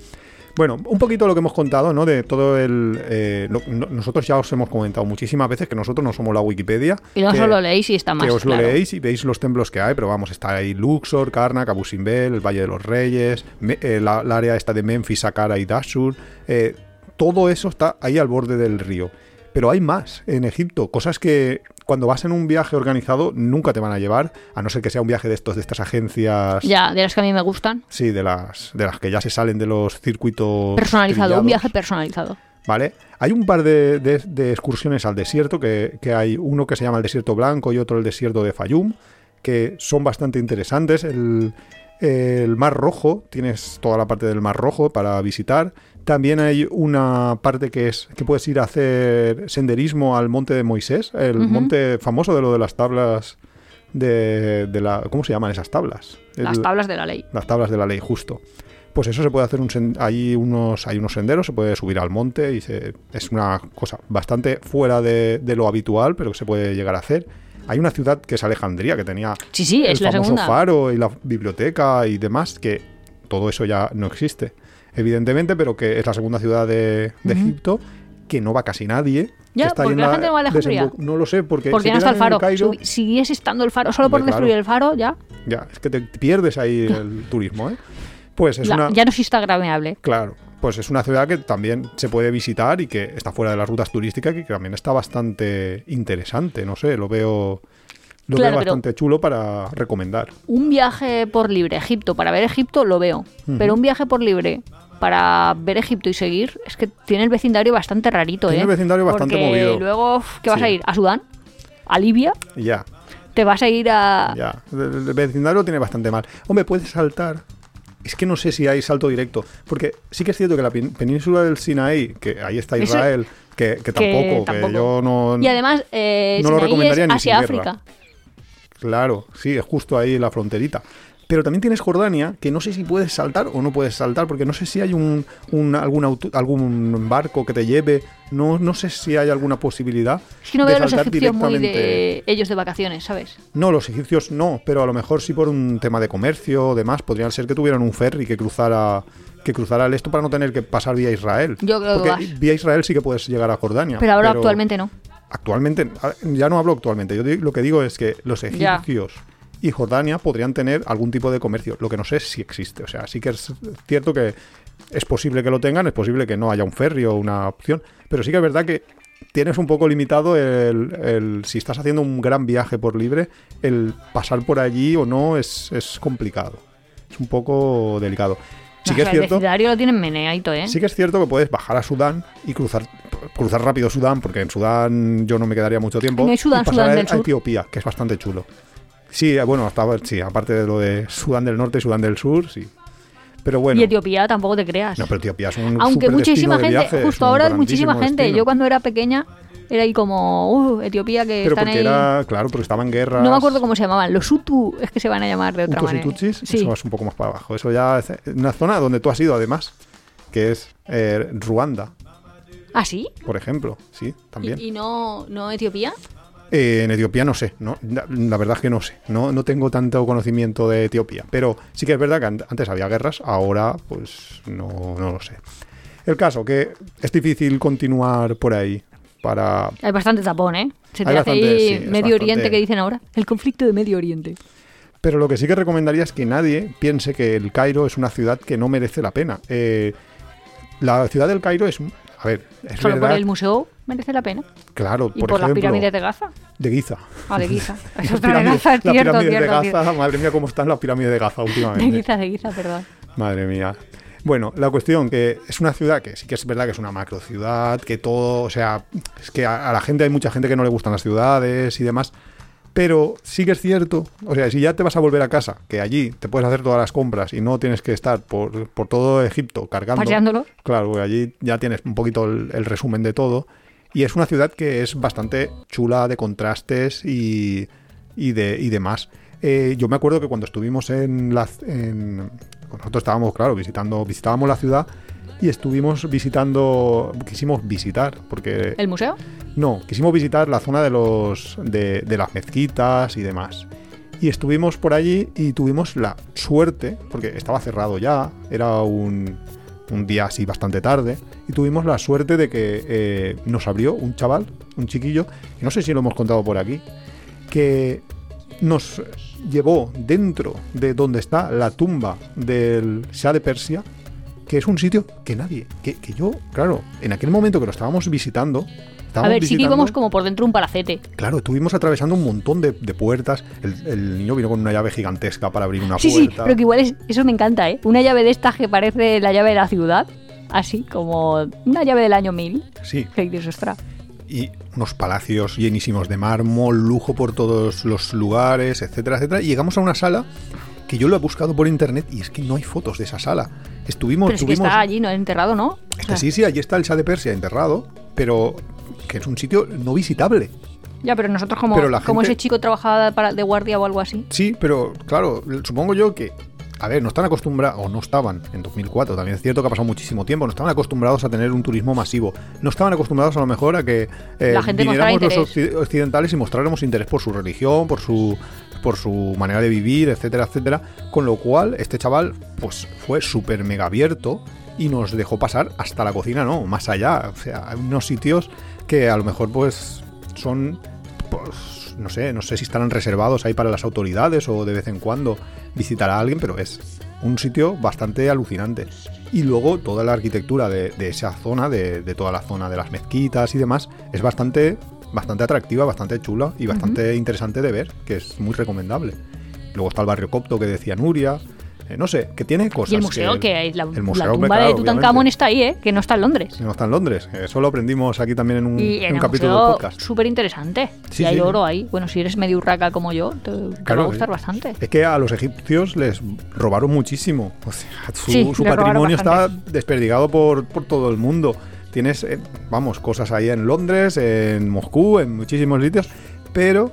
Bueno, un poquito lo que hemos contado, ¿no? De todo el... eh, lo- no- nosotros ya os hemos comentado muchísimas veces que nosotros no somos la Wikipedia. Y no que- solo leéis y está más que os claro. lo leéis y veis los templos que hay, pero vamos, está ahí Luxor, Karnak, Abu Simbel, el Valle de los Reyes, Me- eh, la, la área esta de Memphis, Saqqara y Dashur, eh, todo eso está ahí al borde del río. Pero hay más en Egipto, cosas que cuando vas en un viaje organizado nunca te van a llevar, a no ser que sea un viaje de estos, de estas agencias, Ya, de las que a mí me gustan. sí, de las, de las que ya se salen de los circuitos Personalizado, un viaje personalizado. ¿Vale? Hay un par de, de- de excursiones al desierto, que, que hay uno que se llama el Desierto Blanco y otro el Desierto de Fayum, que son bastante interesantes. El, el Mar Rojo, tienes toda la parte del Mar Rojo para visitar. También hay una parte que es que puedes ir a hacer senderismo al monte de Moisés, el monte famoso de lo de las tablas de, de la... ¿Cómo se llaman esas tablas? Las El- tablas de la ley. las tablas de la ley, justo. Pues eso se puede hacer un hay unos hay unos senderos, se puede subir al monte y se- es una cosa bastante fuera de, de lo habitual, pero que se puede llegar a hacer. Hay una ciudad que es Alejandría, que tenía Sí, sí, el es la famoso segunda. faro y la biblioteca y demás, que todo eso ya no existe, evidentemente, pero que es la segunda ciudad de. Egipto, que no va casi nadie. Ya, está porque la gente no va a Alejandría. No lo sé, porque, Porque no está el faro. Si siguiese estando el faro, solo por destruir claro. el faro, ya, Ya, es que te pierdes ahí el turismo, ¿eh? Pues es la- una... ya no es instagrameable. Claro, pues es una ciudad que también se puede visitar y que está fuera de las rutas turísticas y que también está bastante interesante, no sé, lo veo lo Claro, veo bastante chulo para recomendar. Un viaje por libre a Egipto para ver Egipto lo veo. Pero un viaje por libre para ver Egipto y seguir, es que tiene el vecindario bastante rarito, Tiene ¿eh? el vecindario bastante Porque movido. luego, ¿qué vas Sí. a ir? ¿A Sudán? ¿A Libia? Ya, ¿Te vas a ir a...? ya. El el vecindario lo tiene bastante mal. Hombre, puedes saltar. Es que no sé si hay salto directo. Porque sí que es cierto que la pen- península del Sinaí, que ahí está Eso- Israel, que, que tampoco, que, tampoco. yo no. Y además, eh, no lo recomendaría es ni sin guerra. Asia-África. Claro, sí, es justo ahí la fronterita. Pero también tienes Jordania, que no sé si puedes saltar o no puedes saltar, porque no sé si hay un, un- algún, auto- algún barco que te lleve, no, no sé si hay alguna posibilidad. Es que no de veo a los egipcios muy de ellos de vacaciones, ¿sabes? No, los egipcios no, pero a lo mejor sí por un tema de comercio o demás, podrían ser que tuvieran un ferry que cruzara que cruzara el esto para no tener que pasar vía Israel. Yo creo que Porque vas. vía Israel sí que puedes llegar a Jordania. Pero ahora actualmente no. Actualmente, a- ya no hablo actualmente, yo lo que digo es que los Ya. Y Jordania podrían tener algún tipo de comercio, lo que no sé si existe, o sea, sí que es cierto que es posible que lo tengan, es posible que no haya un ferry o una opción, pero sí que es verdad que tienes un poco limitado el, el- si estás haciendo un gran viaje por libre, el pasar por allí o no es, es complicado, es un poco delicado. Sí que es sea, cierto... lo tienen meneadito, ¿eh? Sí que es cierto que puedes bajar a Sudán y cruzar cruzar rápido Sudán, porque en Sudán yo no me quedaría mucho tiempo. ¿No hay Sudán, y pasar Sudán a, del a Sur? Etiopía, que es bastante chulo. Sí, bueno, estaba, sí, aparte de lo de Sudán del Norte y Sudán del Sur, sí. Pero bueno. Y Etiopía tampoco te creas. No, pero Etiopía es un Aunque muchísima gente, es justo ahora grandísimo muchísima gente. destino. Yo cuando era pequeña era ahí como, uh, Etiopía que Pero están porque ahí. era, claro, porque estaba en guerra. No me acuerdo cómo se llamaban. Los Hutu es que se van a llamar de otra Hutus y manera. Tutsis, Sí. eso es un poco más para abajo. Eso ya es una zona donde tú has ido, además, que es eh, Ruanda, ¿Ah, sí? por ejemplo. Sí, también. ¿Y, y no, no Etiopía? Eh, en Etiopía no sé, ¿no? La, la verdad es que no sé, no, no tengo tanto conocimiento de Etiopía, pero sí que es verdad que an- antes había guerras, ahora pues no, no lo sé. El caso que es difícil continuar por ahí para... Hay bastante tapón, ¿eh? Se te Hay hace bastante, ahí sí, Medio bastante. Oriente que dicen ahora. El conflicto de Medio Oriente. Pero lo que sí que recomendaría es que nadie piense que el Cairo es una ciudad que no merece la pena. Eh, la ciudad del Cairo es... A ver, es Solo por el museo merece la pena. Claro, Y por, por, las pirámides de Gaza. de Giza. Ah, de Giza. Eso Las está de Gaza, cierto, pirámides de Gaza, madre mía, cómo están las pirámides de Gaza De últimamente. Giza, de Giza, perdón. Madre mía. Bueno, la cuestión que es una ciudad que sí que es verdad que es una macro ciudad, que todo, o sea, es que a, a la gente hay mucha gente que no le gustan las ciudades y demás, pero sí que es cierto, o sea, si ya te vas a volver a casa, que allí te puedes hacer todas las compras y no tienes que estar por, por todo Egipto cargando. Paseándolo. Claro, allí ya tienes un poquito el, el resumen de todo. Y es una ciudad que es bastante chula de contrastes y, y, de, y demás. Eh, yo me acuerdo que cuando estuvimos en la... En, nosotros estábamos, claro, visitando, visitábamos la ciudad y estuvimos visitando, quisimos visitar, porque... ¿El museo? No, quisimos visitar la zona de los de, de las mezquitas y demás. Y estuvimos por allí y tuvimos la suerte, porque estaba cerrado ya, era un, un día así bastante tarde, y tuvimos la suerte de que eh, nos abrió un chaval, un chiquillo, que no sé si lo hemos contado por aquí, que nos llevó dentro de donde está la tumba del Shah de Persia, que es un sitio que nadie, que, que yo, claro, en aquel momento que lo estábamos visitando, A ver, sí que íbamos como por dentro de un palacete. Claro, estuvimos atravesando un montón de, de puertas. El, el niño vino con una llave gigantesca para abrir una Sí, sí, puerta. pero que igual es, eso me encanta, ¿eh? Una llave de estas que parece la llave de la ciudad. Así, como una llave del año 1000. Sí, Que dices, ostras. y unos palacios llenísimos de mármol, lujo por todos los lugares, etcétera, etcétera. Y llegamos a una sala que yo lo he buscado por internet y es que no hay fotos de esa sala. Estuvimos, Pero es que está allí, ¿no? Enterrado, ¿no? O Este, sea, sí, sí, allí está el Shah de Persia enterrado, pero que es un sitio no visitable. Ya, pero nosotros como, Pero la como gente- ese chico trabajaba para, de guardia o algo así. Sí, pero claro, supongo yo que, a ver, no están acostumbrados, o no estaban en 2004, también es cierto que ha pasado muchísimo tiempo, no estaban acostumbrados a tener un turismo masivo, no estaban acostumbrados a lo mejor a que eh, La gente los occidentales y mostráramos interés por su religión, por su por su manera de vivir, etcétera, etcétera, con lo cual este chaval pues fue súper mega abierto y nos dejó pasar hasta la cocina, no, más allá, o sea, unos sitios que a lo mejor pues son pues, no sé, no sé si estarán reservados ahí para las autoridades o de vez en cuando visitar a alguien, pero es un sitio bastante alucinante. Y luego toda la arquitectura de, esa zona, de toda la zona de las mezquitas y demás, es bastante, bastante atractiva, bastante chula y bastante interesante de ver, que es muy recomendable. Luego está el barrio copto que decía Nuria, eh, no sé, que tiene cosas. Y el museo, que, el- hay la, el la museo, tumba hombre, claro, de Tutankamón está ahí, ¿eh? Que no está en Londres. No está en Londres, eso lo aprendimos aquí también en un, Y en en un capítulo del museo, podcast. súper interesante. Sí, y hay sí. oro ahí. Bueno, si eres medio urraca como yo, te, te va a gustar eh. bastante. Es que a los egipcios les robaron muchísimo. O sea, su, Sí, su patrimonio está desperdigado por, por todo el mundo. Tienes, eh, vamos, cosas ahí en Londres, en Moscú, en muchísimos sitios, pero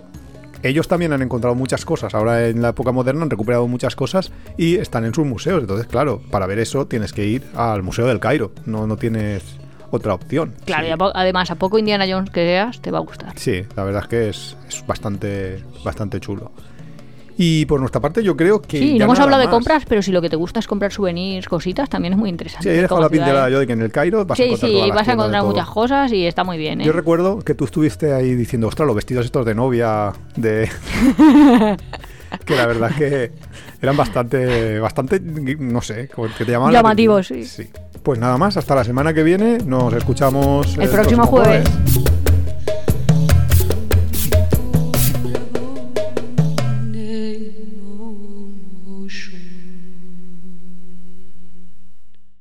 ellos también han encontrado muchas cosas. Ahora en la época moderna han recuperado muchas cosas y están en sus museos. Entonces, claro, para ver eso tienes que ir al Museo del Cairo. No, no tienes otra opción. Claro, Sí. y a además, a poco Indiana Jones que seas, te va a gustar. Sí, la verdad es que es, es bastante, bastante chulo. Y por nuestra parte, yo creo que. Sí, no hemos hablado de compras, pero si lo que te gusta es comprar souvenirs, cositas, también es muy interesante. Sí, he dejado la pincelada yo de que en el Cairo vas a Sí, encontrar sí, todas vas a encontrar muchas cosas y está muy bien, ¿eh? Yo recuerdo que tú estuviste ahí diciendo, ostras, los vestidos estos de novia de... que la verdad es que eran bastante, bastante, no sé, que te llamaban la Llamativos, sí. Pues nada más, hasta la semana que viene, nos escuchamos El próximo jueves. jueves.